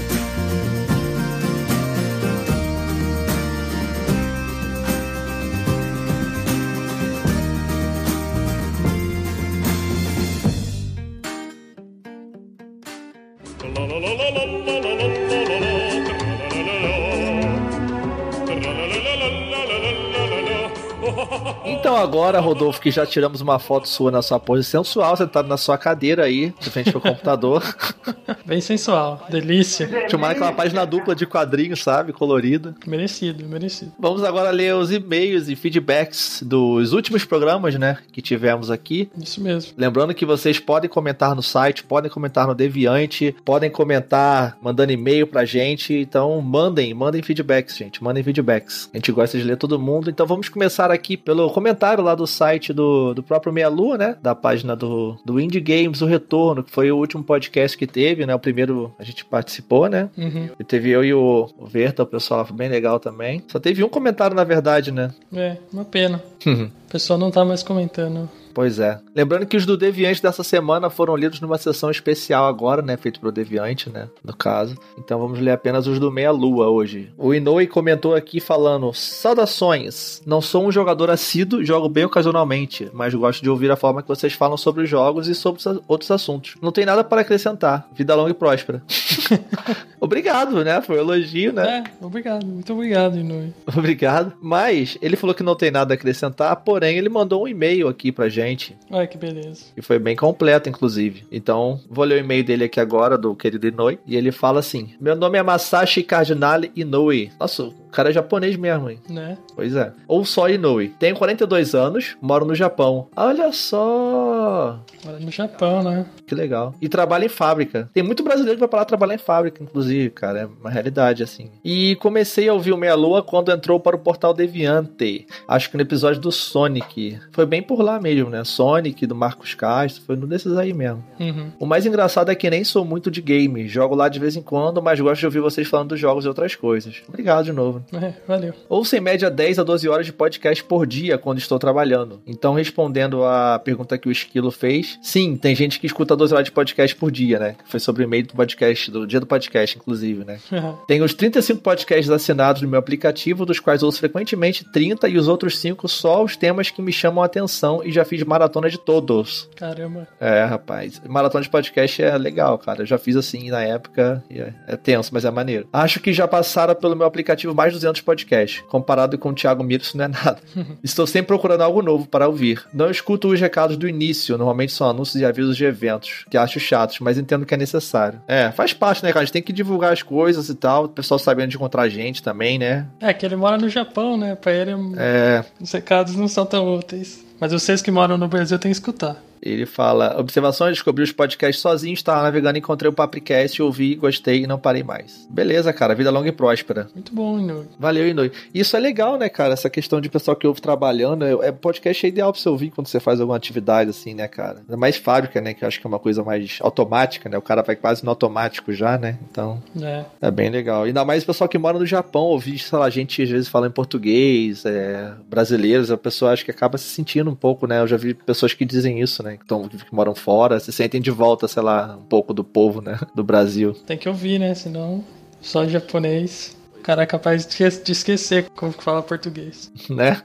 agora, Rodolfo, que já tiramos uma foto sua na sua pose sensual, sentado na sua cadeira aí, de frente pro computador. Bem sensual, delícia. Chamar aquela página dupla de quadrinhos, sabe? Colorida. Merecido, merecido. Vamos agora ler os e-mails e feedbacks dos últimos programas, né? Que tivemos aqui. Isso mesmo. Lembrando que vocês podem comentar no site, podem comentar no Deviante, podem comentar mandando e-mail pra gente. Então mandem, mandem feedbacks, gente. Mandem feedbacks. A gente gosta de ler todo mundo. Então vamos começar aqui pelo comentário lá do site do, do próprio Meia Lua, né? Da página do, do Indie Games, o Retorno, que foi o último podcast que teve, né? O primeiro a gente participou, né? Uhum. E teve eu e o, o Verta, o pessoal foi bem legal também. Só teve um comentário, na verdade, né? É, uma pena. O pessoal não tá mais comentando. Pois é. Lembrando que os do Deviante dessa semana foram lidos numa sessão especial agora, né? Feito pro Deviante, né? No caso. Então vamos ler apenas os do Meia Lua hoje. O Inoue comentou aqui falando: Saudações! Não sou um jogador assíduo, jogo bem ocasionalmente, mas gosto de ouvir a forma que vocês falam sobre os jogos e sobre os outros assuntos. Não tem nada para acrescentar. Vida longa e próspera. Obrigado, né? Foi um elogio, né? É, obrigado, muito obrigado, Inui. Obrigado. Mas ele falou que não tem nada a acrescentar, porém ele mandou um e-mail aqui pra gente. Olha que beleza. E foi bem completo, inclusive. Então, vou ler o e-mail dele aqui agora, do querido Inoue. E ele fala assim: Meu nome é Masashi Cardinale Inoue. Nossa, cara é japonês mesmo, hein? Né? Pois é. Ou só Inoue. Tenho 42 anos, moro no Japão. Olha só! Mora no Japão, né? Que legal. E trabalha em fábrica. Tem muito brasileiro que vai pra lá trabalhar em fábrica, inclusive, cara. É uma realidade, assim. E comecei a ouvir o Meia Lua quando entrou para o portal Deviante. Acho que no episódio do Sonic. Foi bem por lá mesmo, né? Sonic, do Marcos Castro. Foi no desses aí mesmo. Uhum. O mais engraçado é que nem sou muito de game. Jogo lá de vez em quando, mas gosto de ouvir vocês falando dos jogos e outras coisas. Obrigado de novo. É, valeu. Ouço em média 10 a 12 horas de podcast por dia quando estou trabalhando. Então, respondendo a pergunta que o Esquilo fez, sim, tem gente que escuta 12 horas de podcast por dia, né? Foi sobre o e-mail do podcast, do dia do podcast, inclusive, né? Tenho os 35 podcasts assinados no meu aplicativo, dos quais ouço frequentemente 30 e os outros 5 só os temas que me chamam a atenção e já fiz maratona de todos. Caramba. É, rapaz. Maratona de podcast é legal, cara. Eu já fiz assim na época. e É, é tenso, mas é maneiro. Acho que já passaram pelo meu aplicativo mais de 200 podcasts. Comparado com o Thiago Miro, isso não é nada. Estou sempre procurando algo novo para ouvir. Não escuto os recados do início. Normalmente são anúncios e avisos de eventos, que acho chatos, mas entendo que é necessário. É, faz parte, né, cara? A gente tem que divulgar as coisas e tal. O pessoal sabendo de encontrar a gente também, né? É que ele mora no Japão, né? Pra ele É, os recados não são tão úteis. Mas vocês que moram no Brasil têm que escutar. Ele fala: Observações, descobri os podcasts sozinho, estava navegando, encontrei o Papricast, ouvi, gostei e não parei mais. Beleza, cara, vida longa e próspera. Muito bom, Inu. Valeu, Inui. Isso é legal, né, cara? Essa questão de pessoal que ouve trabalhando. É, é- podcast é ideal pra você ouvir quando você faz alguma atividade, assim, né, cara? Ainda mais fábrica, né? Que eu acho que é uma coisa mais automática, né? O cara vai quase no automático já, né? Então, É. é bem legal. Ainda mais o pessoal que mora no Japão, ouvir, sei lá, gente às vezes fala em português, é, brasileiros, a pessoa acho que acaba se sentindo um pouco, né? Eu já vi pessoas que dizem isso, né? Que, tão, que moram fora, se sentem de volta, sei lá, um pouco do povo, né? Do Brasil. Tem que ouvir, né? Senão, só japonês. O cara é capaz de esque- de esquecer como fala português. né?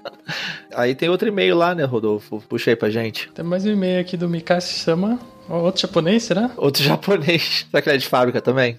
Aí tem outro e-mail lá, né, Rodolfo? Puxa aí pra gente. Tem mais um e-mail aqui do Mikashi-sama. Outro japonês, será? Outro japonês. Será que ele é de fábrica também?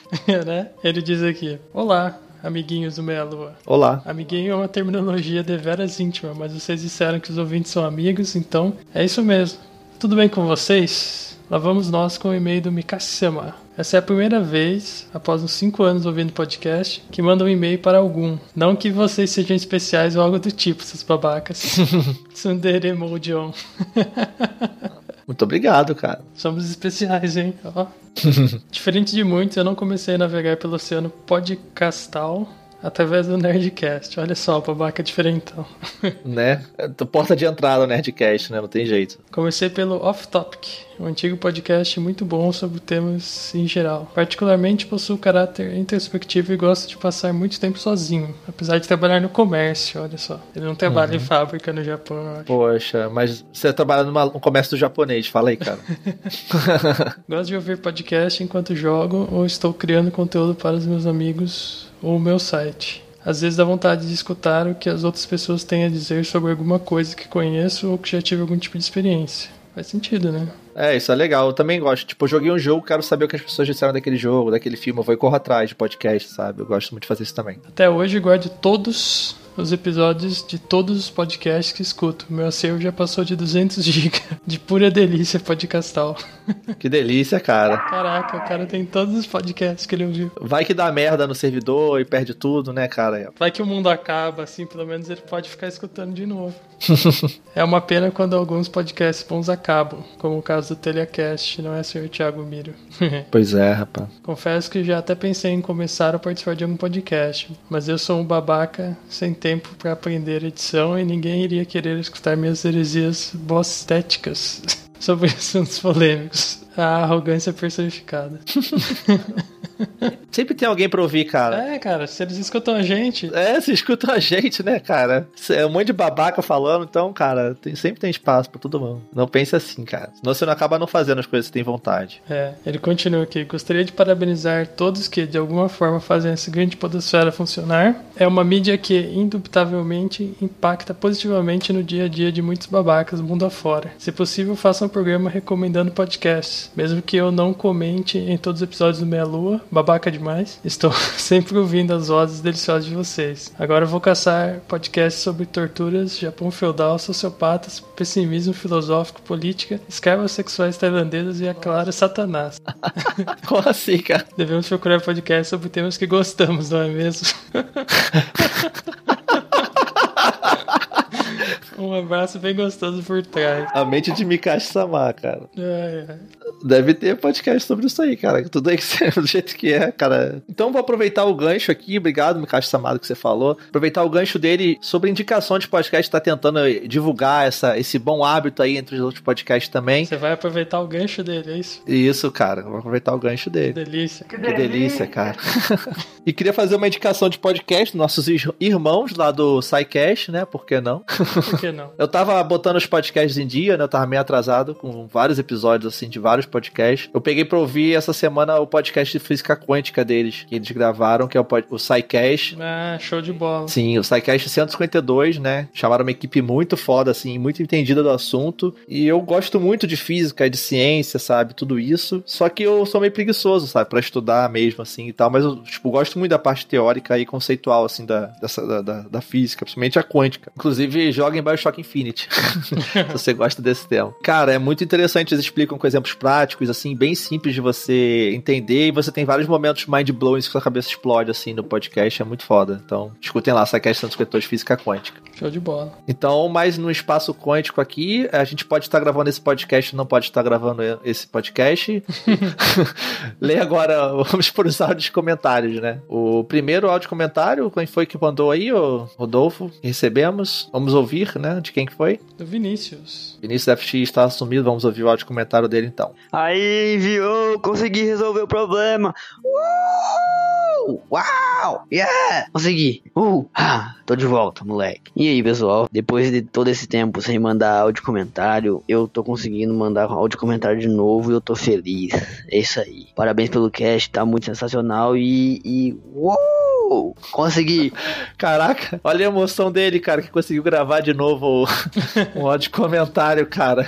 né? Ele diz aqui: Olá, amiguinhos do Meia Lua. Olá. Amiguinho é uma terminologia deveras íntima, mas vocês disseram que os ouvintes são amigos, então é isso mesmo. Tudo bem com vocês? Lá vamos nós com o e-mail do Mikasama. Essa é a primeira vez, após uns 5 anos ouvindo podcast, que manda um e-mail para algum. Não que vocês sejam especiais ou algo do tipo, seus babacas. Tsundere Moujon. Muito obrigado, cara. Somos especiais, hein? Ó. Diferente de muitos, eu não comecei a navegar pelo oceano podcastal através do Nerdcast. Olha só, o babaca diferentão. Né? É, Porta de entrada no Nerdcast, né? Não tem jeito. Comecei pelo Off Topic, um antigo podcast muito bom sobre temas em geral. Particularmente possuo caráter introspectivo e gosto de passar muito tempo sozinho, apesar de trabalhar no comércio, olha só. Ele não trabalha em fábrica no Japão. Poxa, mas você trabalha numa- no comércio do japonês, fala aí, cara. Gosto de ouvir podcast enquanto jogo ou estou criando conteúdo para os meus amigos ou o meu site. Às vezes dá vontade de escutar o que as outras pessoas têm a dizer sobre alguma coisa que conheço ou que já tive algum tipo de experiência. Faz sentido, né? É, isso é legal. Eu também gosto. Tipo, eu joguei um jogo, quero saber o que as pessoas disseram daquele jogo, daquele filme. Eu vou e corro atrás de podcast, sabe? Eu gosto muito de fazer isso também. Até hoje guardo todos os episódios de todos os podcasts que escuto. Meu acervo já passou de 200 GB de pura delícia podcastal. Que delícia, cara. Caraca, o cara tem todos os podcasts que ele ouviu. Vai que dá merda no servidor e perde tudo, né, cara? Vai que o mundo acaba, assim, pelo menos ele pode ficar escutando de novo. é uma pena quando alguns podcasts bons acabam, como o caso do Telecast, não é, senhor Thiago Miro? Pois é, rapaz. Confesso que já até pensei em começar a participar de algum podcast, mas eu sou um babaca sem tempo para aprender edição e ninguém iria querer escutar minhas heresias bostéticas sobre assuntos polêmicos. A arrogância personificada. Sempre tem alguém pra ouvir, cara. É, cara, se eles escutam a gente, É, você escuta a gente, né, cara? É um monte de babaca falando, então, cara, tem- sempre tem espaço pra todo mundo. Não pense assim, cara. Senão você não acaba não fazendo as coisas que tem vontade. É, ele continua aqui. Gostaria de parabenizar todos que, de alguma forma, fazem essa grande podosfera funcionar. É uma mídia que, indubitavelmente, impacta positivamente no dia a dia de muitos babacas mundo afora. Se possível, faça um programa recomendando podcasts. Mesmo que eu não comente em todos os episódios do Meia Lua, babaca demais, estou sempre ouvindo as vozes deliciosas de vocês. Agora eu vou caçar podcasts sobre torturas, Japão feudal, sociopatas, pessimismo filosófico, política, escravas sexuais tailandesas e, é claro, Satanás. Como assim, cara? Devemos procurar podcasts sobre temas que gostamos, não é mesmo? Um abraço bem gostoso por trás. A mente de Mikashi Samar, cara. É, é. Deve ter podcast sobre isso aí, cara. Tudo aí que você, do jeito que é, cara. Então vou aproveitar o gancho aqui. Obrigado, Mikashi Samado, que você falou. Aproveitar o gancho dele sobre indicação de podcast. Tá tentando divulgar essa, esse bom hábito aí entre os outros podcasts também. Você vai aproveitar o gancho dele, é isso? Isso, cara. Vou aproveitar o gancho Que dele. delícia. Que delícia, cara. e queria fazer uma indicação de podcast dos nossos ir- irmãos lá do SciCast, né? Por que não? Por que não? Eu tava botando os podcasts em dia, né? Eu tava meio atrasado com vários episódios, assim, de vários podcasts. Eu peguei pra ouvir essa semana o podcast de física quântica deles, que eles gravaram, que é o, o SciCast. Ah, show de bola. Sim, o SciCast 152, né? Chamaram uma equipe muito foda, assim, muito entendida do assunto. E eu gosto muito de física, de ciência, sabe? Tudo isso. Só que eu sou meio preguiçoso, sabe? Pra estudar mesmo, assim e tal. Mas eu, tipo, gosto muito da parte teórica e conceitual, assim, da, dessa, da, da, da física, principalmente a quântica. Inclusive, joga em Bioshock Infinite, se você gosta desse tema. Cara, é muito interessante. Eles explicam com exemplos práticos, assim, bem simples de você entender. E você tem vários momentos mind-blowing que sua cabeça explode, assim, no podcast. É muito foda. Então, escutem lá, SciCast 152 de Física Quântica. Show de bola. Então, mas no espaço quântico aqui, a gente pode estar gravando esse podcast, não pode estar gravando esse podcast. Lê agora, vamos por os áudios comentários, né? O primeiro áudio comentário, quem foi que mandou aí, o Rodolfo? Recebemos. Vamos ouvir, né? De quem que foi? Do Vinícius. Vinícius FX está assumido, vamos ouvir o áudio comentário dele então. Aí, enviou, consegui resolver o problema. Uh! Uau! Yeah! Consegui. Uh! Ah, tô de volta, moleque. E aí, pessoal? Depois de todo esse tempo sem mandar áudio comentário, eu tô conseguindo mandar áudio comentário de novo e eu tô feliz. É isso aí. Parabéns pelo cast, tá muito sensacional e. e uou! Consegui! Caraca, olha a emoção dele, cara, que conseguiu gravar de novo o- um áudio comentário, cara.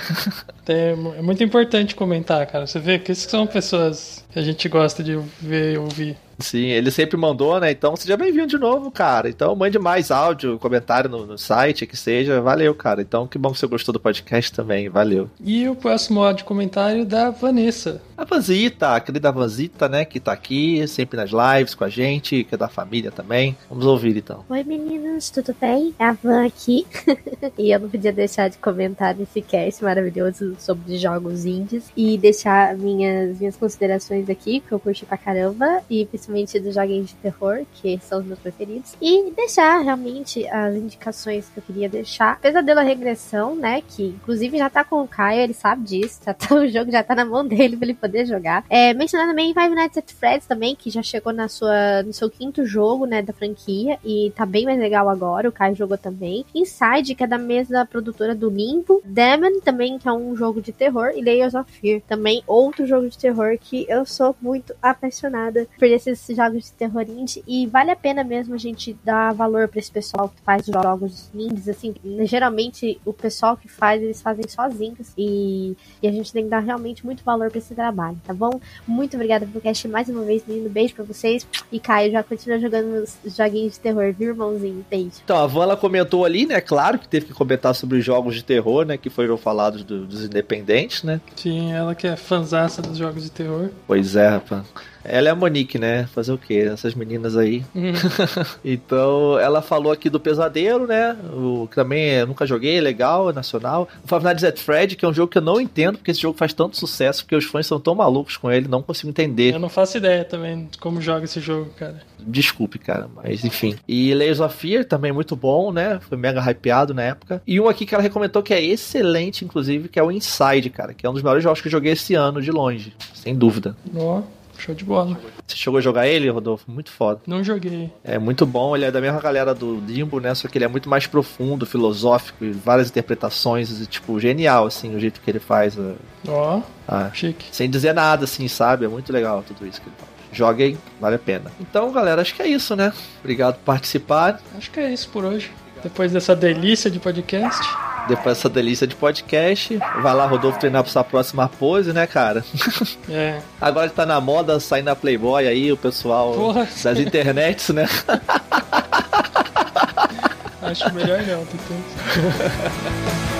É, é muito importante comentar, cara. Você vê que essas são pessoas que a gente gosta de ver e ouvir. Sim, ele sempre mandou, né? Então seja bem-vindo de novo, cara. Então mande mais áudio, comentário no, no site, que seja. Valeu, cara. Então que bom que você gostou do podcast também. Valeu. E o próximo áudio comentário da Vanessa. A Vanzita, a querida Vanzita, né? Que tá aqui sempre nas lives com a gente, que é da família também. Vamos ouvir então. Oi meninos, tudo bem? É a Van aqui. e eu não podia deixar de comentar nesse cast maravilhoso sobre jogos indies e deixar minhas, minhas considerações aqui, que eu curti pra caramba, e principalmente dos joguinhos de terror, que são os meus preferidos. E deixar realmente as indicações que eu queria deixar. Pesadelo Regressão, né? Que inclusive já tá com o Caio, ele sabe disso. Já tá, o jogo já tá na mão dele pra ele poder jogar. É, mencionar também Five Nights at Freddy's também, que já chegou na sua, no seu quinto jogo, né, da franquia, e tá bem mais legal agora, o Caio jogou também. Inside, que é da mesma produtora do Limbo. Demon, também, que é um jogo de terror. E Layers of Fear, também outro jogo de terror que eu sou muito apaixonada por esses jogos de terror indie. E vale a pena mesmo a gente dar valor pra esse pessoal que faz os jogos indies, assim. Geralmente, o pessoal que faz, eles fazem sozinhos. E, e a gente tem que dar realmente muito valor pra esse trabalho, tá bom? Muito obrigada pelo cast mais uma vez, menino. Beijo pra vocês. E Caio, já continua jogando os joguinhos de terror, viu, irmãozinho? Beijo. Então, a Van ela comentou ali, né? Claro que teve que comentar sobre os jogos de terror, né? Que foram falados do- dos independentes, né? Sim, ela que é fanzaça dos jogos de terror. Pois é, rapaz. Ela é a Monique, né? Fazer o quê? Essas meninas aí. Hum, Então, ela falou aqui do Pesadelo, né? O que também eu nunca joguei, é legal, é nacional. O Five Nights at Fred, que é um jogo que eu não entendo, porque esse jogo faz tanto sucesso, porque os fãs são tão malucos com ele, não consigo entender. eu não faço ideia também de como joga esse jogo, cara. Desculpe, cara, mas enfim. E Layers of Fear também muito bom, né? Foi mega hypeado na época. E um aqui que ela recomendou que é excelente, inclusive, que é o Inside, cara, que é um dos melhores jogos que eu joguei esse ano, de longe, sem dúvida. Ó, show de bola. Você chegou a jogar ele, Rodolfo? Muito foda. Não joguei. É muito bom, ele é da mesma galera do Limbo, né? Só que ele é muito mais profundo, filosófico, e várias interpretações, e, tipo, genial, assim, o jeito que ele faz. a- Ó, a- chique. sem dizer nada, assim, sabe? É muito legal tudo isso que ele fala. Joguem, vale a pena. Então, galera, acho que é isso, né? Obrigado por participar. Acho que é isso por hoje. Depois dessa delícia de podcast. Depois dessa delícia de podcast. Vai lá, Rodolfo, treinar pra sua próxima pose, né, cara? É. Agora que tá na moda sair na Playboy aí, o pessoal Porra. das internets, né? Acho melhor não, tempo.